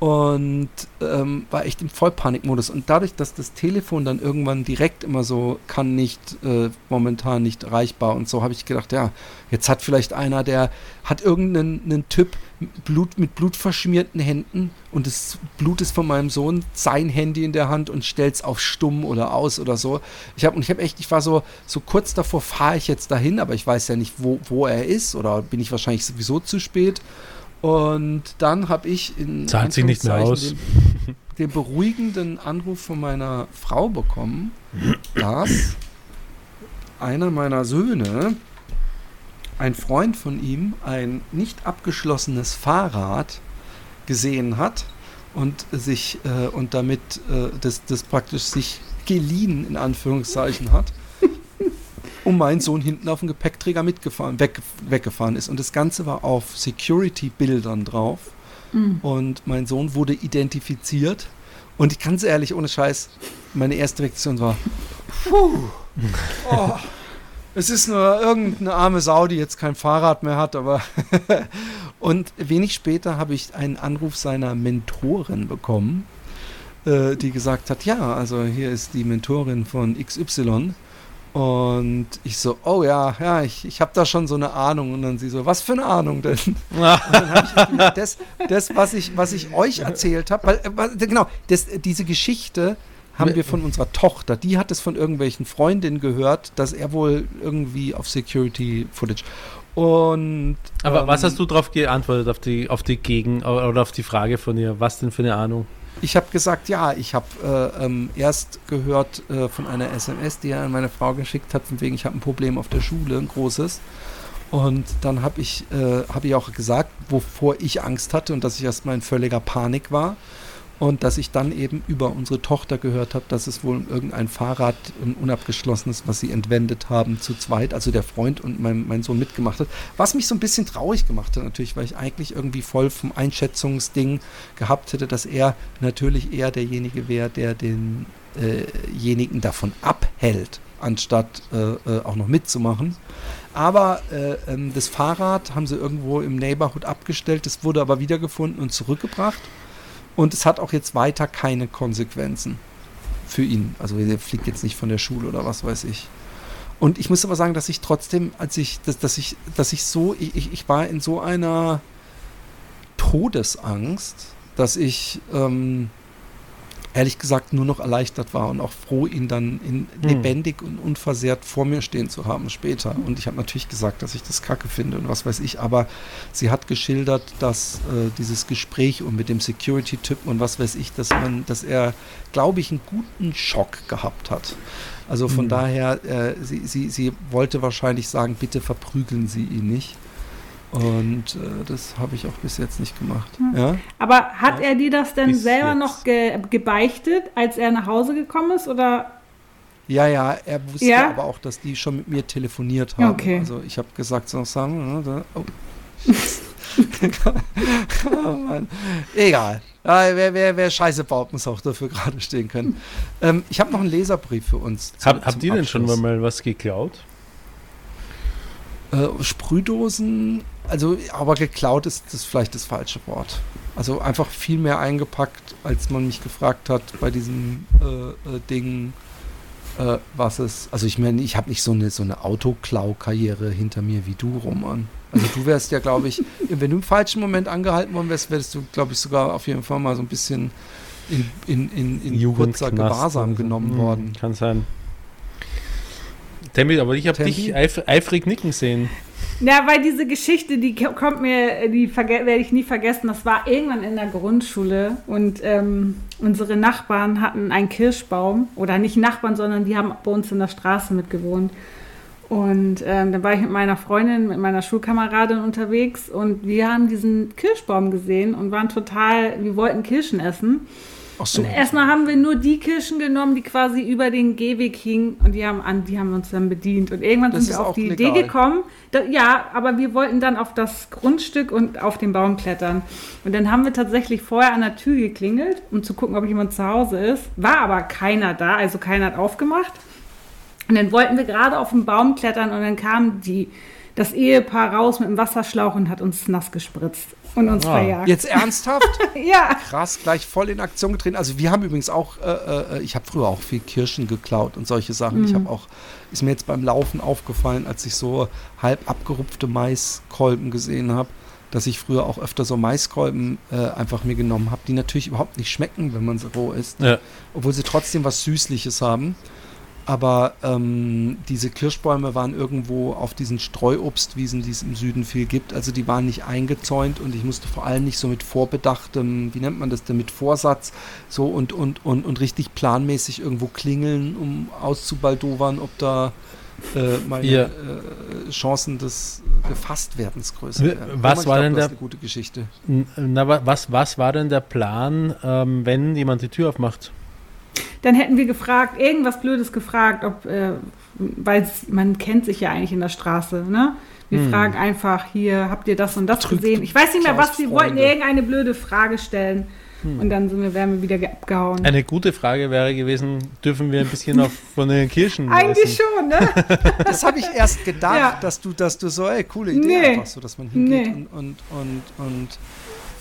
und ähm, war echt im Vollpanikmodus. Und dadurch, dass das Telefon dann irgendwann direkt immer so kann nicht, äh, momentan nicht erreichbar und so, habe ich gedacht, ja, jetzt hat vielleicht einer, der hat irgendeinen einen Typ mit Blut, mit blutverschmierten Händen und das Blut ist von meinem Sohn, sein Handy in der Hand und stellt es auf stumm oder aus oder so. Ich habe und ich habe echt, ich war so, so kurz davor, fahre ich jetzt dahin, aber ich weiß ja nicht, wo, wo er ist oder bin ich wahrscheinlich sowieso zu spät. Und dann habe ich in Zahlt sich nicht mehr Anführungszeichen Den, den beruhigenden Anruf von meiner Frau bekommen, dass einer meiner Söhne, ein Freund von ihm, ein nicht abgeschlossenes Fahrrad gesehen hat und sich äh, und damit äh, das, das praktisch sich geliehen in Anführungszeichen hat und mein Sohn hinten auf dem Gepäckträger mitgefahren, weg, weggefahren ist. Und das Ganze war auf Security-Bildern drauf. Und mein Sohn wurde identifiziert. Und ich ganz ehrlich, ohne Scheiß, meine erste Reaktion war, puh, *laughs* oh, es ist nur irgendeine arme Sau, die jetzt kein Fahrrad mehr hat, aber *laughs* und wenig später habe ich einen Anruf seiner Mentorin bekommen, äh, die gesagt hat, ja, also hier ist die Mentorin von XY. Und ich so, oh ja, ja, ich, ich habe da schon so eine Ahnung. Und dann sie so, was für eine Ahnung denn? *laughs* Und dann habe ich halt das, das was, ich, was ich euch erzählt habe, äh, was- genau, das, diese Geschichte haben wir von unserer Tochter. Die hat es von irgendwelchen Freundinnen gehört, dass er wohl irgendwie auf Security Footage. Und Aber was ähm, hast du darauf geantwortet, auf die, auf die Gegen- oder auf die Frage von ihr? Was denn für eine Ahnung? Ich habe gesagt, ja, ich habe äh, ähm, erst gehört äh, von einer SMS, die er an meine Frau geschickt hat, von wegen, ich habe ein Problem auf der Schule, ein großes. Und dann habe ich, äh, hab ich auch gesagt, wovor ich Angst hatte und dass ich erstmal in völliger Panik war. Und dass ich dann eben über unsere Tochter gehört habe, dass es wohl irgendein Fahrrad, ein unabgeschlossenes, was sie entwendet haben, zu zweit, also der Freund und mein, mein Sohn mitgemacht hat. Was mich so ein bisschen traurig gemacht hat natürlich, weil ich eigentlich irgendwie voll vom Einschätzungsding gehabt hätte, dass er natürlich eher derjenige wäre, der denjenigen davon abhält, anstatt äh, äh, auch noch mitzumachen. Aber äh, ähm, das Fahrrad haben sie irgendwo im Neighborhood abgestellt, das wurde aber wiedergefunden und zurückgebracht. Und es hat auch jetzt weiter keine Konsequenzen. für ihn. Also er fliegt jetzt nicht von der Schule oder was weiß ich. Und ich muss aber sagen, dass ich trotzdem, als ich, dass, dass ich, dass ich so, ich, ich war in so einer Todesangst, dass ich ähm, ehrlich gesagt nur noch erleichtert war und auch froh, ihn dann in, lebendig und unversehrt vor mir stehen zu haben später. Und ich habe natürlich gesagt, dass ich das kacke finde und was weiß ich, aber sie hat geschildert, dass äh, dieses Gespräch und mit dem Security-Typen und was weiß ich, dass man, dass er, glaube ich, einen guten Schock gehabt hat. Also von daher, äh, sie, sie, sie wollte wahrscheinlich sagen, bitte verprügeln Sie ihn nicht. Und äh, das habe ich auch bis jetzt nicht gemacht. Ja? Aber hat Ja. er dir das denn Bis selber jetzt. noch ge gebeichtet, als er nach Hause gekommen ist? Oder Ja, ja, er wusste Ja? aber auch, dass die schon mit mir telefoniert haben. Okay. Also ich habe gesagt, so Sam, ne, da, oh. *laughs* *laughs* oh Mann. Egal. Ja, wer, wer, wer Scheiße baut, muss auch dafür gerade stehen können. Ähm, ich habe noch einen Leserbrief für uns. zum- Hab, zum habt ihr denn schon mal was geklaut? Äh, Sprühdosen, also aber geklaut ist das vielleicht das falsche Wort. Also einfach viel mehr eingepackt, als man mich gefragt hat bei diesem äh, äh, Ding, äh, was es. Also ich meine, ich habe nicht so eine so eine Autoklau-Karriere hinter mir wie du, Roman. Also du wärst ja, glaube ich, *laughs* wenn du im falschen Moment angehalten worden wärst, wärst du, glaube ich, sogar auf jeden Fall mal so ein bisschen in, in, in, in kurzer Gewahrsam genommen Hm, worden. Kann sein. Tembi, aber ich habe dich eif eifrig nicken sehen. Ja, weil diese Geschichte, die ko- kommt mir, die werde ich nie vergessen. Das war irgendwann in der Grundschule und ähm, unsere Nachbarn hatten einen Kirschbaum oder nicht Nachbarn, sondern die haben bei uns in der Straße mitgewohnt. Und ähm, dann war ich mit meiner Freundin, mit meiner Schulkameradin unterwegs und wir haben diesen Kirschbaum gesehen und waren total, wir wollten Kirschen essen. Ach so. Und erstmal haben wir nur die Kirschen genommen, die quasi über den Gehweg hingen und die haben, an, die haben uns dann bedient. Und irgendwann Das sind wir auf die legal. Idee gekommen, da, ja, aber wir wollten dann auf das Grundstück und auf den Baum klettern. Und dann haben wir tatsächlich vorher an der Tür geklingelt, um zu gucken, ob jemand zu Hause ist. War aber keiner da, also keiner hat aufgemacht. Und dann wollten wir gerade auf den Baum klettern und dann kam die, das Ehepaar raus mit dem Wasserschlauch und hat uns nass gespritzt und uns Ah, verjagt. Jetzt ernsthaft? *laughs* Ja. krass, gleich voll in Aktion getreten. Also wir haben übrigens auch, äh, äh, ich habe früher auch viel Kirschen geklaut und solche Sachen. Ich habe auch, ist mir jetzt beim Laufen aufgefallen, als ich so halb abgerupfte Maiskolben gesehen habe, dass ich früher auch öfter so Maiskolben äh, einfach mir genommen habe, die natürlich überhaupt nicht schmecken, wenn man sie roh isst, Ja. obwohl sie trotzdem was Süßliches haben. Aber ähm, diese Kirschbäume waren irgendwo auf diesen Streuobstwiesen, die es im Süden viel gibt. Also die waren nicht eingezäunt und ich musste vor allem nicht so mit vorbedachtem, wie nennt man das denn, mit Vorsatz so und, und, und, und richtig planmäßig irgendwo klingeln, um auszubaldowern, ob da äh, meine Ja. äh, Chancen des Gefasstwerdens größer werden. was war glaub, denn das der- ist eine gute Geschichte. Na, wa- was, was war denn der Plan, ähm, wenn jemand die Tür aufmacht? Dann hätten wir gefragt, irgendwas Blödes gefragt, ob, äh, weil man kennt sich ja eigentlich in der Straße, ne? Wir Hm. fragen einfach hier, habt ihr das und das Betrügt gesehen? Ich weiß nicht mehr, was wir Freunde. wollten, irgendeine blöde Frage stellen. Hm. Und dann sind wir, wären wir wieder ge- abgehauen. Eine gute Frage wäre gewesen, dürfen wir ein bisschen auf, von den Kirschen *laughs* Eigentlich essen? schon, ne? *laughs* Das habe ich erst gedacht, Ja. dass du, dass du so, ey, coole Idee Nee. einfach so, dass man hingeht Nee. und, und, und, und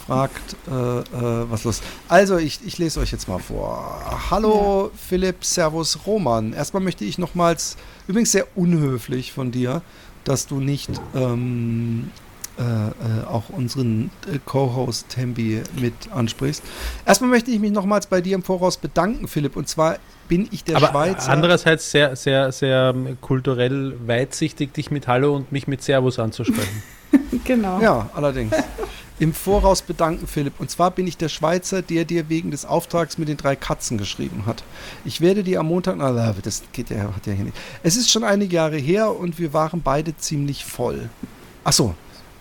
fragt, äh, äh, was los. Also, ich, ich lese euch jetzt mal vor. Hallo Philipp, Servus Roman. Erstmal möchte ich nochmals, übrigens sehr unhöflich von dir, dass du nicht ähm, äh, äh, auch unseren äh, Co-Host Tembi mit ansprichst. Erstmal möchte ich mich nochmals bei dir im Voraus bedanken, Philipp. Und zwar bin ich der Aber Schweizer. andererseits sehr, sehr, sehr ähm, kulturell weitsichtig, dich mit Hallo und mich mit Servus anzusprechen. *laughs* genau. Ja, allerdings. *laughs* Im Voraus bedanken, Philipp. Und zwar bin ich der Schweizer, der dir wegen des Auftrags mit den drei Katzen geschrieben hat. Ich werde dir am Montag. Na, das geht ja, hat ja hier nicht. Es ist schon einige Jahre her und wir waren beide ziemlich voll. Ach so.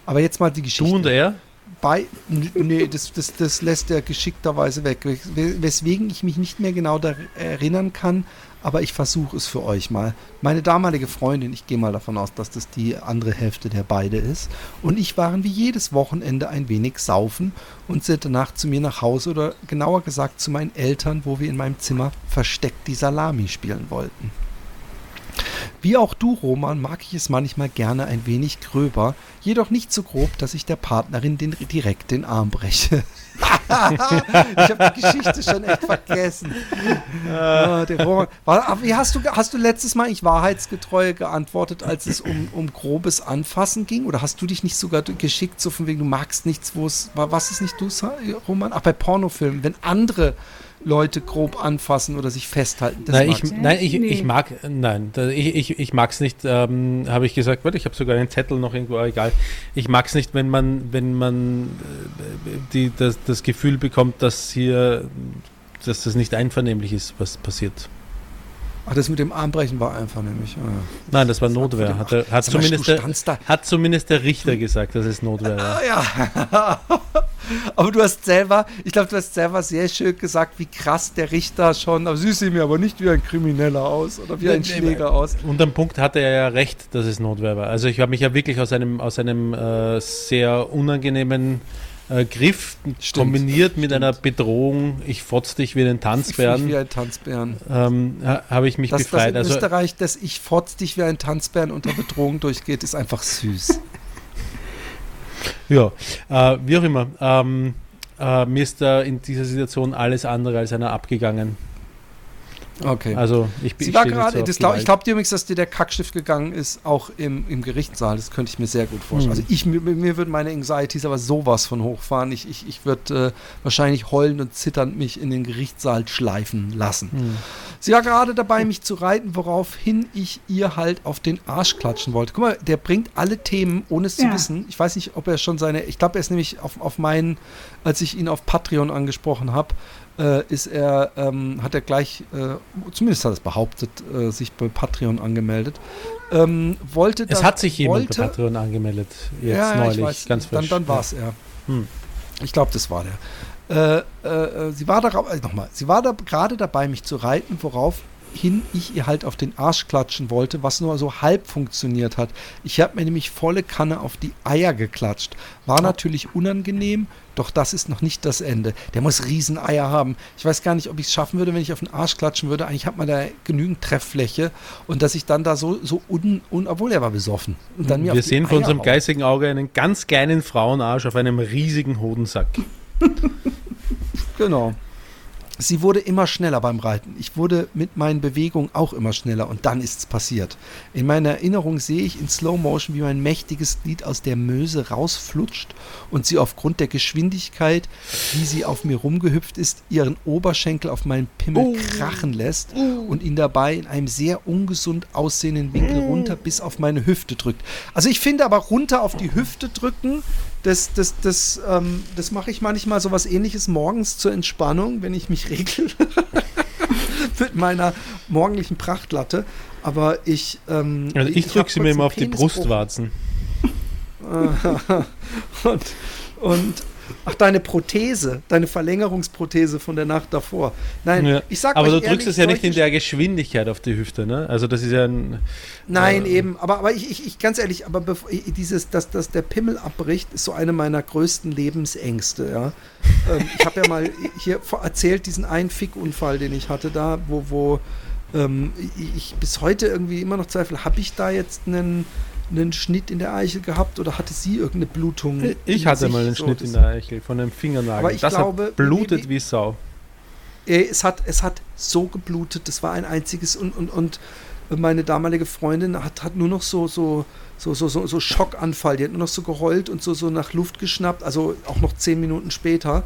Aber jetzt mal die Geschichte. Du und er? Bei, nee, das, das, das lässt er geschickterweise weg. Wes- Weswegen ich mich nicht mehr genau da erinnern kann, aber ich versuche es für euch mal. Meine damalige Freundin, ich gehe mal davon aus, dass das die andere Hälfte der beide ist, und ich waren wie jedes Wochenende ein wenig saufen und sind danach zu mir nach Hause oder genauer gesagt zu meinen Eltern, wo wir in meinem Zimmer versteckt die Salami spielen wollten. Wie auch du, Roman, mag ich es manchmal gerne ein wenig gröber, jedoch nicht so grob, dass ich der Partnerin den, direkt den Arm breche. *laughs* *laughs* ich habe die Geschichte schon echt vergessen. Ah, der Roman. War, aber wie hast du, hast du letztes Mal eigentlich wahrheitsgetreu geantwortet, als es um, um grobes Anfassen ging? Oder hast du dich nicht sogar geschickt, so von wegen, du magst nichts, wo es, was ist nicht du, Roman? Ach, bei Pornofilmen, wenn andere Leute grob anfassen oder sich festhalten. Das nein, ich, nein, ich, Nee. ich mag, nein, ich, ich, ich mag es nicht, ähm, habe ich gesagt, warte, ich habe sogar einen Zettel noch irgendwo, egal. Ich mag es nicht, wenn man, wenn man äh, die, das, das Gefühl bekommt, dass hier, dass das nicht einvernehmlich ist, was passiert. Ach, das mit dem Armbrechen war einfach nämlich. ah. Nein, das war Notwehr. Hat, den- er, hat, zumindest der, hat zumindest der Richter gesagt, dass es Notwehr war. Ah, ja. *laughs* aber du hast selber, ich glaube, du hast selber sehr schön gesagt, wie krass der Richter schon, aber sie sehen mir aber nicht wie ein Krimineller aus oder wie ein Nee, nee, Schläger aus. Unterm Punkt hatte er ja recht, dass es Notwehr war. Also ich habe mich ja wirklich aus einem, aus einem äh, sehr unangenehmen äh, Griff Stimmt, kombiniert mit stimmt. einer Bedrohung, ich fotz dich wie einen Ich fühle mich wie Tanzbären, ein Tanzbären. ähm, ha- habe ich mich Dass das befreit. in Also Österreich, dass ich fotz dich wie ein Tanzbären unter Bedrohung durchgeht, ist einfach süß. *laughs* ja, äh, wie auch immer. Ähm, äh, mir ist da in dieser Situation alles andere als einer abgegangen. Okay. Also ich bin Sie war gerade, das glaub, ich glaube dir übrigens, dass dir der Kackstift gegangen ist, auch im, im Gerichtssaal. Das könnte ich mir sehr gut vorstellen. Mhm. Also ich, mir, mir würden meine Anxieties aber sowas von hochfahren. Ich, ich, ich würde äh, wahrscheinlich heulend und zitternd mich in den Gerichtssaal schleifen lassen. Hm. Sie war gerade dabei, mich zu reiten, woraufhin ich ihr halt auf den Arsch klatschen wollte. Guck mal, der bringt alle Themen, ohne es zu Ja. wissen. Ich weiß nicht, ob er schon seine, ich glaube, er ist nämlich auf, auf meinen, als ich ihn auf Patreon angesprochen habe, äh, ist er, ähm, hat er gleich, äh, zumindest hat er es behauptet, äh, sich bei Patreon angemeldet. Ähm, wollte Es dann- hat sich jemand wollte, bei Patreon angemeldet, jetzt ja, ja, neulich, ich weiß, ganz frisch. Dann, dann war es er. Hm. Ich glaube, das war der. Äh, äh, äh, sie war darauf, äh, nochmal, sie war da gerade dabei, mich zu reiten, woraufhin ich ihr halt auf den Arsch klatschen wollte, was nur so halb funktioniert hat. Ich habe mir nämlich volle Kanne auf die Eier geklatscht. War natürlich unangenehm, doch das ist noch nicht das Ende. Der muss Rieseneier haben. Ich weiß gar nicht, ob ich es schaffen würde, wenn ich auf den Arsch klatschen würde. Eigentlich hat man da genügend Trefffläche und dass ich dann da so, so un, un obwohl er war besoffen. Und dann mir Wir sehen vor Eier unserem geistigen Auge einen ganz kleinen Frauenarsch auf einem riesigen Hodensack. *laughs* *laughs* Genau. Sie wurde immer schneller beim Reiten. Ich wurde mit meinen Bewegungen auch immer schneller und dann ist es passiert. In meiner Erinnerung sehe ich in Slow Motion, wie mein mächtiges Glied aus der Möse rausflutscht und sie aufgrund der Geschwindigkeit, wie sie auf mir rumgehüpft ist, ihren Oberschenkel auf meinen Pimmel krachen lässt und ihn dabei in einem sehr ungesund aussehenden Winkel runter bis auf meine Hüfte drückt. Also ich finde aber runter auf die Hüfte drücken, das, das, das, ähm, das mache ich manchmal so was ähnliches morgens zur Entspannung, wenn ich mich *laughs* regel *laughs* mit meiner morgendlichen Prachtlatte. Aber ich. Ähm, Also ich hab drücke sie mir immer auf die. Brustwarzen. *laughs* und, und ach, deine Prothese, deine Verlängerungsprothese von der Nacht davor. Nein, Ja. ich sag Aber du ehrlich, drückst es ja nicht in der Geschwindigkeit auf die Hüfte, ne? Also das ist ja ein. Nein, Äh, eben. Aber, aber ich, ich, ich, ganz ehrlich, aber bevor, ich- dieses, dass, dass der Pimmel abbricht, ist so eine meiner größten Lebensängste, ja. ähm, ich habe ja mal *laughs* hier erzählt, diesen einen Fickunfall, den ich hatte da, wo, wo ähm, ich, ich bis heute irgendwie immer noch zweifle, habe ich da jetzt einen, einen Schnitt in der Eichel gehabt oder hatte sie irgendeine Blutung? Ich hatte sich? mal einen So, Schnitt in der Eichel von einem Fingernagel. Aber ich das glaube, hat blutet wie- wie Sau. Äh, es hat, es hat so geblutet, das war ein einziges und, und, und meine damalige Freundin hat, hat nur noch so, so, so, so, so, so Schockanfall, die hat nur noch so geheult und so, so nach Luft geschnappt, also auch noch zehn Minuten später.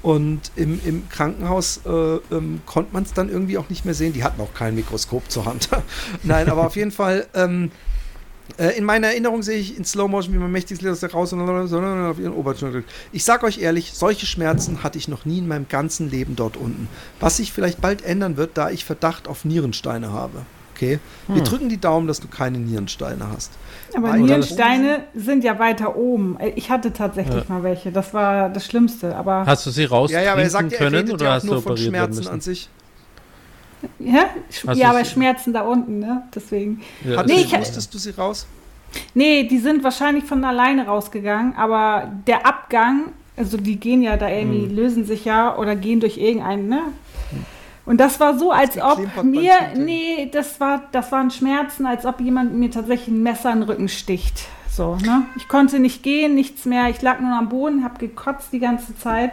Und im, im Krankenhaus äh, ähm, konnte man es dann irgendwie auch nicht mehr sehen. Die hatten auch kein Mikroskop zur Hand. *laughs* Nein, aber auf jeden Fall, ähm, äh, in meiner Erinnerung sehe ich in Slow Motion, wie man mächtiges Lied aus der raus und auf ihren Oberschenkel drückt. Ich sag euch ehrlich, solche Schmerzen hatte ich noch nie in meinem ganzen Leben dort unten. Was sich vielleicht bald ändern wird, da ich Verdacht auf Nierensteine habe. Okay? Wir drücken die Daumen, dass du keine Nierensteine hast. Aber Weil- Nierensteine sind ja weiter oben. Äh, Ich hatte tatsächlich Ja. mal welche. Das war das Schlimmste. Aber Hast du sie Ja, raustrinken ja, aber er sagt ja, er können redet oder ja auch hast du nur von operiert werden Schmerzen an sich. Ja, Hast ja, aber Schmerzen da unten, ne? Deswegen. Ja, Hat, Nee, ich- musstest du sie raus? Nee, die sind wahrscheinlich von alleine rausgegangen, aber der Abgang, also die gehen ja da irgendwie, Hm. lösen sich ja oder gehen durch irgendeinen, ne? Und das war so, als ob mir, nee, das war, das waren Schmerzen, als ob jemand mir tatsächlich ein Messer in den Rücken sticht. So, ne? Ich konnte nicht gehen, nichts mehr. Ich lag nur am Boden, habe gekotzt die ganze Zeit.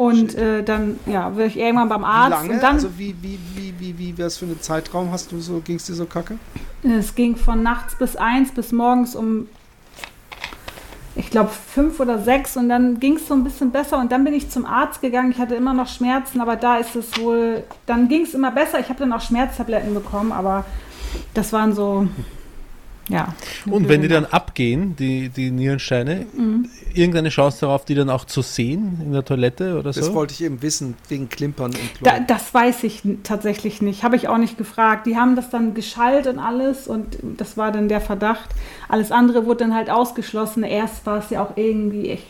Und äh, dann, ja, war ich irgendwann beim Wie Arzt. lange? Und dann, also wie, wie, wie, wie, wie, was für einen Zeitraum hast du so, ging es dir so kacke? es ging von nachts bis eins bis morgens um, ich glaube, fünf oder sechs. Und dann ging es so ein bisschen besser. Und dann bin ich zum Arzt gegangen. Ich hatte immer noch Schmerzen, aber da ist es wohl, dann ging es immer besser. Ich habe dann auch Schmerztabletten bekommen, aber das waren so, ja. Und wenn die dann abgehen, die, die Nierensteine, irgendeine Chance darauf, die dann auch zu sehen in der Toilette oder Das so? wollte ich eben wissen, wegen Klimpern und Da, Klo. das weiß ich tatsächlich nicht. Habe ich auch nicht gefragt. Die haben das dann geschallt und alles und das war dann der Verdacht. Alles andere wurde dann halt ausgeschlossen. Erst war es ja auch irgendwie echt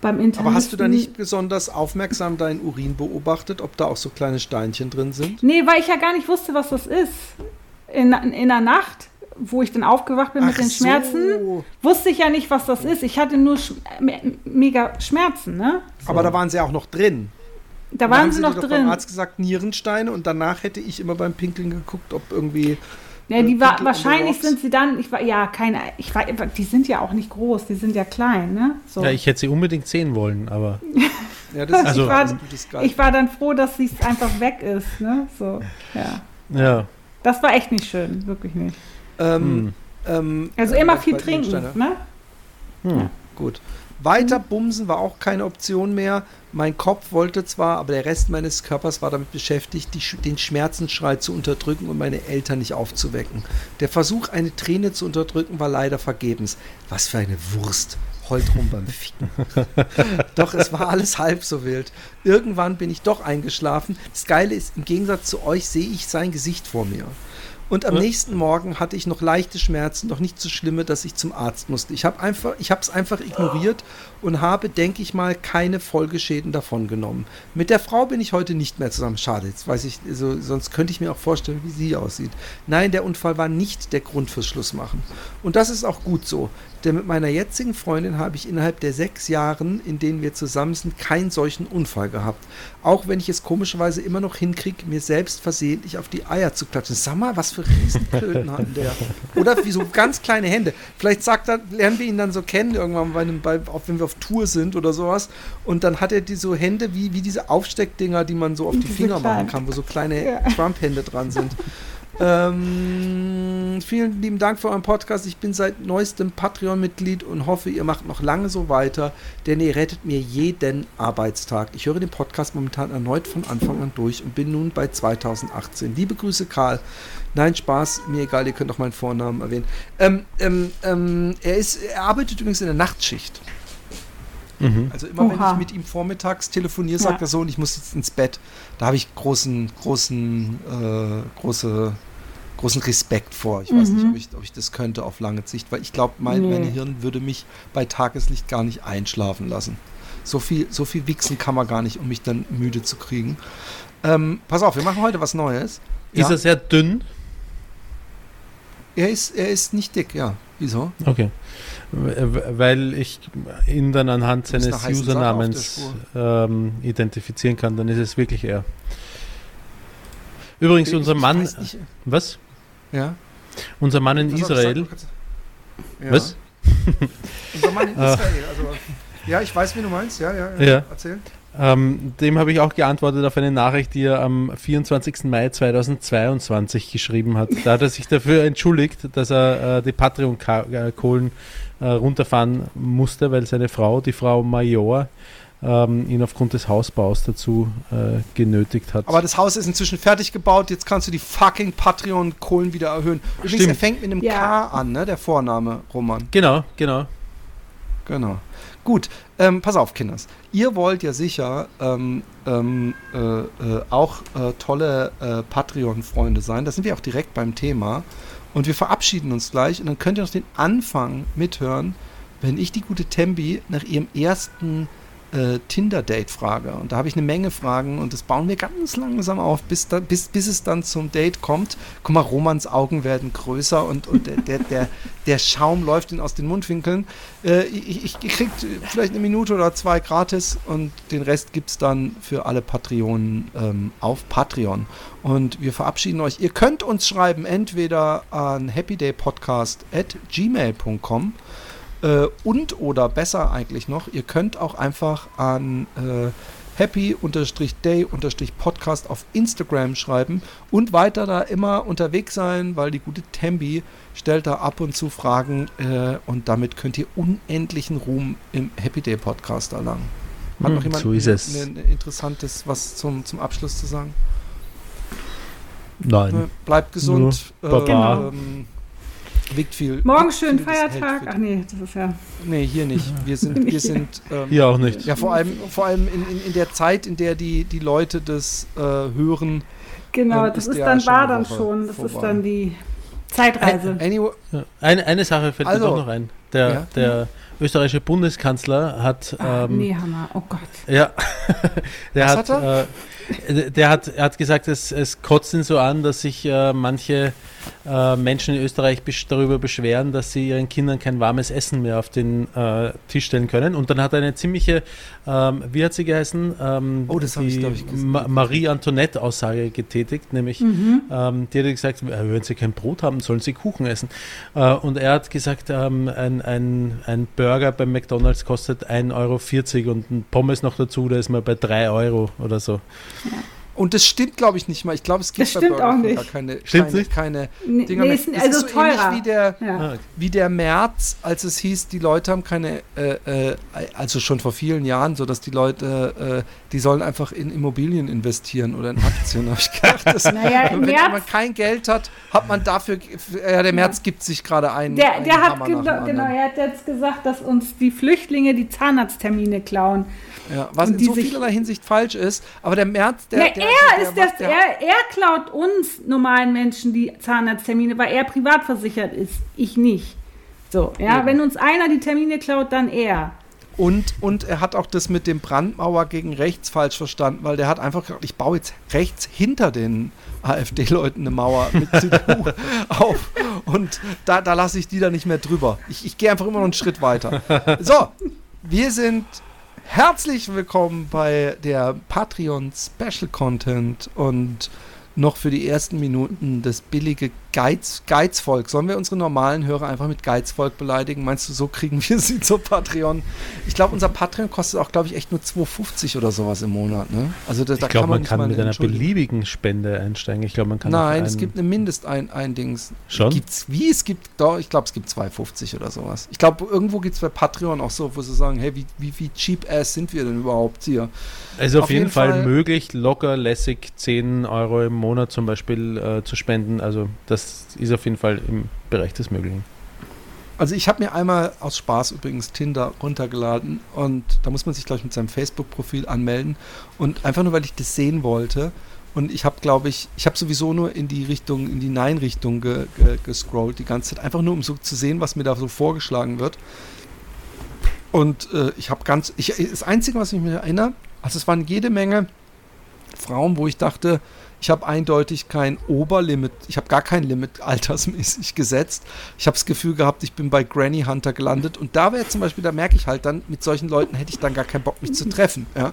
beim Internet. Aber hast du da nicht besonders aufmerksam deinen Urin beobachtet, ob da auch so kleine Steinchen drin sind? Nee, weil ich ja gar nicht wusste, was das ist. In, in der Nacht, wo ich dann aufgewacht bin mit Ach den Schmerzen, so. wusste ich ja nicht, was das ist. Ich hatte nur sch me mega Schmerzen, ne? Aber da waren sie auch noch drin. Da waren sie dir noch drin. beim Arzt gesagt Nierensteine und danach hätte ich immer beim Pinkeln geguckt, ob irgendwie Ja, die Äh, war, wahrscheinlich sind sie dann, ich war, ja, keine, ich war, die sind ja auch nicht groß, die sind ja klein, ne? So. Ja, ich hätte sie unbedingt sehen wollen, aber *laughs* ja, das ist Also- ein war- gutes Geil. ich war dann froh, dass sie es einfach weg ist, ne? So, ja. ja. Das war echt nicht schön, wirklich nicht. Ähm, ähm, Also äh, immer bei- viel trinken, ne? Hm. Gut. Weiter bumsen war auch keine Option mehr. Mein Kopf wollte zwar, aber der Rest meines Körpers war damit beschäftigt, die, den Schmerzensschrei zu unterdrücken und meine Eltern nicht aufzuwecken. Der Versuch, eine Träne zu unterdrücken, war leider vergebens. Was für eine Wurst. Heult rum beim Ficken. *laughs* doch, es war alles halb so wild. Irgendwann bin ich doch eingeschlafen. Das Geile ist, im Gegensatz zu euch sehe ich sein Gesicht vor mir. Und am Ja. nächsten Morgen hatte ich noch leichte Schmerzen, doch nicht so schlimme, dass ich zum Arzt musste. Ich habe einfach, ich habe es einfach ignoriert und habe, denke ich mal, keine Folgeschäden davon genommen. Mit der Frau bin ich heute nicht mehr zusammen. Schade, jetzt weiß ich, also, sonst könnte ich mir auch vorstellen, wie sie aussieht. Nein, der Unfall war nicht der Grund fürs Schlussmachen. Und das ist auch gut so. Denn mit meiner jetzigen Freundin habe ich innerhalb der sechs Jahren, in denen wir zusammen sind, keinen solchen Unfall gehabt. Auch wenn ich es komischerweise immer noch hinkriege, mir selbst versehentlich auf die Eier zu klatschen. Sag mal, was für Riesenklöten hatten der? Oder wie so ganz kleine Hände. Vielleicht sagt er, lernen wir ihn dann so kennen, irgendwann, bei einem, bei, auch wenn wir auf Tour sind oder sowas. Und dann hat er die so Hände wie, wie diese Aufsteckdinger, die man so auf die Diese Finger machen kleinen. kann, wo so kleine Ja. Trump-Hände dran sind. Ähm, vielen lieben Dank für euren Podcast. Ich bin seit neuestem Patreon-Mitglied und hoffe, ihr macht noch lange so weiter, denn ihr rettet mir jeden Arbeitstag. Ich höre den Podcast momentan erneut von Anfang an durch und bin nun bei 2018. Liebe Grüße, Karl. Nein, Spaß, mir egal, ihr könnt auch meinen Vornamen erwähnen. Ähm, ähm, ähm, er, ist, er arbeitet übrigens in der Nachtschicht. Mhm. Also immer wenn Oha. ich mit ihm vormittags telefoniere, sagt Ja. er so, und ich muss jetzt ins Bett. Da habe ich großen, großen, äh, große, großen Respekt vor. Ich weiß Mhm. nicht, ob ich, ob ich das könnte auf lange Sicht, weil ich glaube, mein, Nee. mein Hirn würde mich bei Tageslicht gar nicht einschlafen lassen. So viel, so viel Wichsen kann man gar nicht, um mich dann müde zu kriegen. Ähm, pass auf, wir machen heute was Neues. Ist er sehr dünn? er, ist, er ist nicht dick, ja. Wieso? Okay. Weil ich ihn dann anhand seines Usernamens ähm, identifizieren kann, dann ist es wirklich er. Übrigens, Ich- unser Mann, was? Ja. Unser Mann in Israel, kurz. Ja. was? *laughs* Unser Mann in Ah. Israel. Also, ja, ich weiß, wie du meinst. Ja, ja. Ja. Erzähl. Ähm, dem habe ich auch geantwortet auf eine Nachricht, die er am 24. Mai 2022 geschrieben hat. Da hat er sich dafür entschuldigt, dass er äh, die Patreon-Kohlen äh, runterfahren musste, weil seine Frau, die Frau Major, ähm, ihn aufgrund des Hausbaus dazu äh, genötigt hat. Aber das Haus ist inzwischen fertig gebaut. Jetzt kannst du die fucking Patreon-Kohlen wieder erhöhen. Übrigens, Stimmt. er fängt mit einem Ja. K an, ne? Der Vorname, Roman. genau, genau. Genau. Gut, ähm, pass auf, Kinders. Ihr wollt ja sicher ähm, ähm, äh, äh, auch äh, tolle äh, Patreon-Freunde sein. Da sind wir auch direkt beim Thema. Und wir verabschieden uns gleich. Und dann könnt ihr noch den Anfang mithören, wenn ich die gute Tembi nach ihrem ersten äh, Tinder-Date-Frage. Und da habe ich eine Menge Fragen und das bauen wir ganz langsam auf, bis, da, bis, bis es dann zum Date kommt. Guck mal, Romans Augen werden größer und, und der, der, der, der Schaum läuft ihm aus den Mundwinkeln. Äh, ich, ich, ich krieg vielleicht eine Minute oder zwei gratis und den Rest gibt es dann für alle Patreonen ähm, auf Patreon. Und wir verabschieden euch. Ihr könnt uns schreiben, entweder an happydaypodcast at gmail.com äh, und oder besser eigentlich noch, ihr könnt auch einfach an äh, happy-day-podcast auf Instagram schreiben und weiter da immer unterwegs sein, weil die gute Tembi stellt da ab und zu Fragen äh, und damit könnt ihr unendlichen Ruhm im Happy Day Podcast erlangen. Hat Hm, noch jemand so ein, ein interessantes was zum, zum Abschluss zu sagen? Nein. Ne, Bleibt gesund. Ja, Baba. ähm, wiegt viel. Morgen wiegt schön viel, das hält Feiertag. Ach nee, das ist ja. Nee, hier nicht. Wir sind, *laughs* wir sind ähm, Hier auch nicht. ja vor allem, vor allem in, in, in der Zeit, in der die, die Leute das äh, hören. Genau, Ähm, das ist ist dann war dann schon. Das ist vorbei. dann die Zeitreise. Anyway, Ja. Eine, eine Sache fällt Also, mir doch noch ein. Der, ja. der österreichische Bundeskanzler hat. Ah, ähm, nee, Hammer. Oh Gott. Ja, *laughs* der Was hat, hat Äh, der hat, er hat gesagt, es, es kotzt ihn so an, dass sich äh, manche äh, Menschen in Österreich besch darüber beschweren, dass sie ihren Kindern kein warmes Essen mehr auf den äh, Tisch stellen können. Und dann hat er eine ziemliche, ähm, wie hat sie geheißen? Ähm, Oh, das hab ich, die glaub ich, gesehen. Ma Marie Antoinette-Aussage getätigt, nämlich Mhm. ähm, die hat gesagt, äh, wenn sie kein Brot haben, sollen sie Kuchen essen. Äh, und er hat gesagt, ähm, ein, ein, ein Burger beim McDonalds kostet 1,40 Euro und ein Pommes noch dazu, da ist man bei 3 Euro oder so. Und das stimmt, glaube ich, nicht mal. Ich glaube, es gibt Das stimmt Burger auch King gar keine, keine, nicht? keine Nee, Dinger nee, mehr. also ist so ähnlich teurer. wie der, ja. Ah, wie der März, als es hieß, die Leute haben keine, äh, äh, also schon vor vielen Jahren, so dass die Leute, äh, die sollen einfach in Immobilien investieren oder in Aktien, habe ich gedacht. Das, *laughs* Naja, wenn März- man kein Geld hat, hat man dafür, ja, der März gibt sich gerade einen. Der, einen der hat genau, genau, er hat jetzt gesagt, dass uns die Flüchtlinge die Zahnarzttermine klauen. Ja, was in so vielerlei Hinsicht falsch ist, aber der März, der. Ja, der, er der, ist der, das, der, er, er klaut uns normalen Menschen die Zahnarzttermine, weil er privat versichert ist. Ich nicht. So, ja, Eben. wenn uns einer die Termine klaut, dann er. Und, und er hat auch das mit dem Brandmauer gegen rechts falsch verstanden, weil der hat einfach gesagt, ich baue jetzt rechts hinter den AfD-Leuten eine Mauer mit *laughs* CDU auf. Und da, da lasse ich die dann nicht mehr drüber. Ich, ich gehe einfach immer noch einen Schritt weiter. So, wir sind herzlich willkommen bei der Patreon Special Content und noch für die ersten Minuten das billige Geiz, Geizvolk. Sollen wir unsere normalen Hörer einfach mit Geizvolk beleidigen? Meinst du, so kriegen wir sie zur Patreon? Ich glaube, unser Patreon kostet auch, glaube ich, echt nur 2,50 oder sowas im Monat. Ne? Also da, Ich da glaube, man nicht kann mit einer beliebigen Spende einsteigen. Ich glaube, man kann Nein, es gibt eine Mindesteindings. Schon? Gibt's, wie? Es gibt, doch, ich glaube, es gibt 2,50 oder sowas. Ich glaube, irgendwo gibt es bei Patreon auch so, wo sie sagen, hey, wie, wie, wie cheap ass sind wir denn überhaupt hier? Also auf, auf jeden jeden Fall, Fall- möglich, locker, lässig 10 Euro im Monat zum Beispiel äh, zu spenden. Also das ist auf jeden Fall im Bereich des Möglichen. Also ich habe mir einmal aus Spaß übrigens Tinder runtergeladen und da muss man sich, glaube ich, mit seinem Facebook-Profil anmelden und einfach nur, weil ich das sehen wollte und ich habe, glaube ich, ich habe sowieso nur in die Richtung, in die Nein-Richtung ge, ge, gescrollt die ganze Zeit, einfach nur um so zu sehen, was mir da so vorgeschlagen wird. Und äh, ich habe ganz, ich, das Einzige, was ich mich erinnere, also es waren jede Menge Frauen, wo ich dachte, ich habe eindeutig kein Oberlimit, ich habe gar kein Limit *laughs* altersmäßig gesetzt. Ich habe das Gefühl gehabt, ich bin bei Granny Hunter gelandet und da wäre zum Beispiel, da merke ich halt dann, mit solchen Leuten hätte ich dann gar keinen Bock, mich zu treffen. Ja?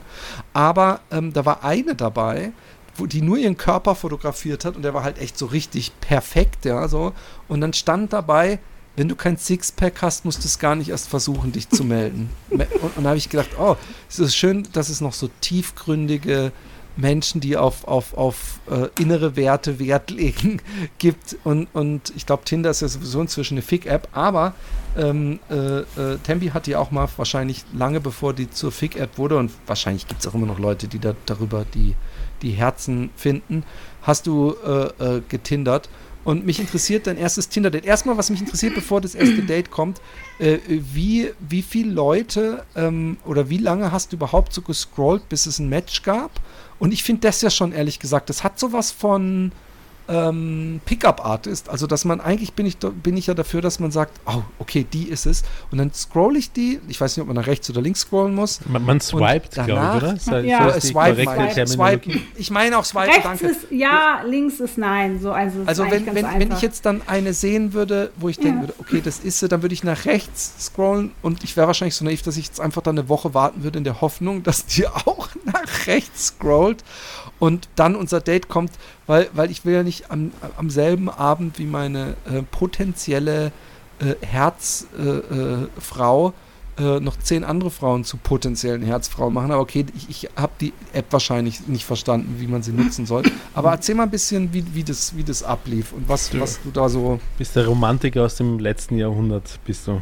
Aber ähm, da war eine dabei, wo die nur ihren Körper fotografiert hat und der war halt echt so richtig perfekt, ja, so. Und dann stand dabei, wenn du kein Sixpack hast, musst du es gar nicht erst versuchen, dich zu melden. *laughs* Me- Und, und da habe ich gedacht, oh, es ist schön, dass es noch so tiefgründige Menschen, die auf, auf, auf äh, innere Werte Wert *laughs* legen, gibt. Und, und ich glaube, Tinder ist ja sowieso inzwischen eine Fick-App, aber ähm, äh, äh, Tembi hat die auch mal wahrscheinlich lange bevor die zur Fick-App wurde und wahrscheinlich gibt es auch immer noch Leute, die da darüber die, die Herzen finden, hast du äh, äh, getindert. Und mich interessiert dein erstes Tinder-Date. Erstmal, was mich interessiert, bevor das erste *clears throat* Date kommt, äh, wie, wie viele Leute ähm, oder wie lange hast du überhaupt so gescrollt, bis es ein Match gab? Und ich finde das ja schon, ehrlich gesagt, das hat sowas von, ähm, Pickup-Artist. Also, dass man, eigentlich bin ich, da- bin ich ja dafür, dass man sagt, oh, okay, die ist es. Und dann scroll ich die. Ich weiß nicht, ob man nach rechts oder links scrollen muss. Man, man swiped, danach- glaube ich, oder? So, Ja. so ist die swipe, meine ich. Meine auch swipe, Rechts danke. ist ja, links ist nein. So, also, ist Also wenn, wenn, wenn ich jetzt dann eine sehen würde, wo ich denken würde, okay, das ist sie, dann würde ich nach rechts scrollen und ich wäre wahrscheinlich so naiv, dass ich jetzt einfach dann eine Woche warten würde in der Hoffnung, dass die *laughs* auch nach rechts scrollt und dann unser Date kommt, weil, weil ich will ja nicht am, am selben Abend wie meine äh, potenzielle äh, Herzfrau äh, Frau, äh, noch zehn andere Frauen zu potenziellen Herzfrauen machen. Aber okay, ich, ich habe die App wahrscheinlich nicht verstanden, wie man sie nutzen soll. Aber erzähl mal ein bisschen, wie, wie, das, wie das ablief und was, Ja. was du da so. Bist der Romantiker aus dem letzten Jahrhundert, bist du.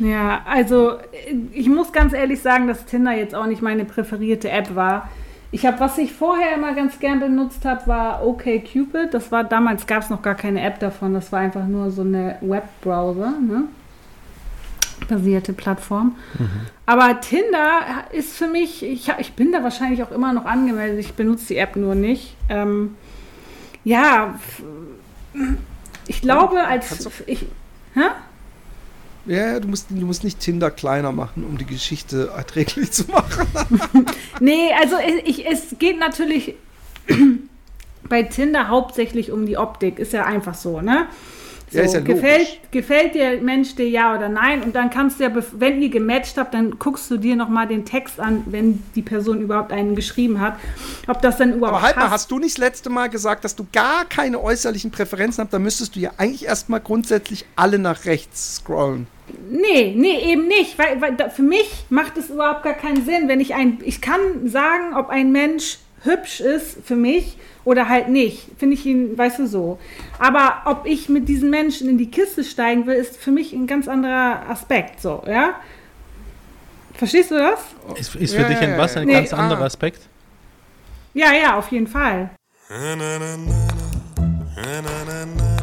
Ja, also ich muss ganz ehrlich sagen, dass Tinder jetzt auch nicht meine präferierte App war. Ich habe, was ich vorher immer ganz gern benutzt habe, war OkCupid. Das war damals gab es noch gar keine App davon. Das war einfach nur so eine Webbrowser, ne? basierte Plattform. Aber Tinder ist für mich, ich, ich bin da wahrscheinlich auch immer noch angemeldet. Ich benutze die App nur nicht. Ähm, ja, ich glaube, als ich, hä? Ja, du musst, du musst nicht Tinder kleiner machen, um die Geschichte erträglich zu machen. *laughs* Nee, also ich, es geht natürlich *clears throat* bei Tinder hauptsächlich um die Optik. Ist ja einfach so, ne? So, Ja, ja gefällt, gefällt der Mensch dir ja oder nein? Und dann kannst du ja, wenn ihr gematcht habt, dann guckst du dir nochmal den Text an, wenn die Person überhaupt einen geschrieben hat. Ob das dann überhaupt Aber halt mal, passt. hast du nicht das letzte Mal gesagt, dass du gar keine äußerlichen Präferenzen hast? Dann müsstest du ja eigentlich erstmal grundsätzlich alle nach rechts scrollen. Nee, nee, eben nicht. Weil, weil da, für mich macht es überhaupt gar keinen Sinn, wenn ich ein. Ich kann sagen, ob ein Mensch hübsch ist für mich oder halt nicht. Finde ich ihn, weißt du, so. Aber ob ich mit diesen Menschen in die Kiste steigen will, ist für mich ein ganz anderer Aspekt, so, ja? Verstehst du das? Ist, ist für ja, dich ein was, ein nee, ganz anderer. Aspekt? Ja, ja, auf jeden Fall. Na, na, na, na, na, na, na.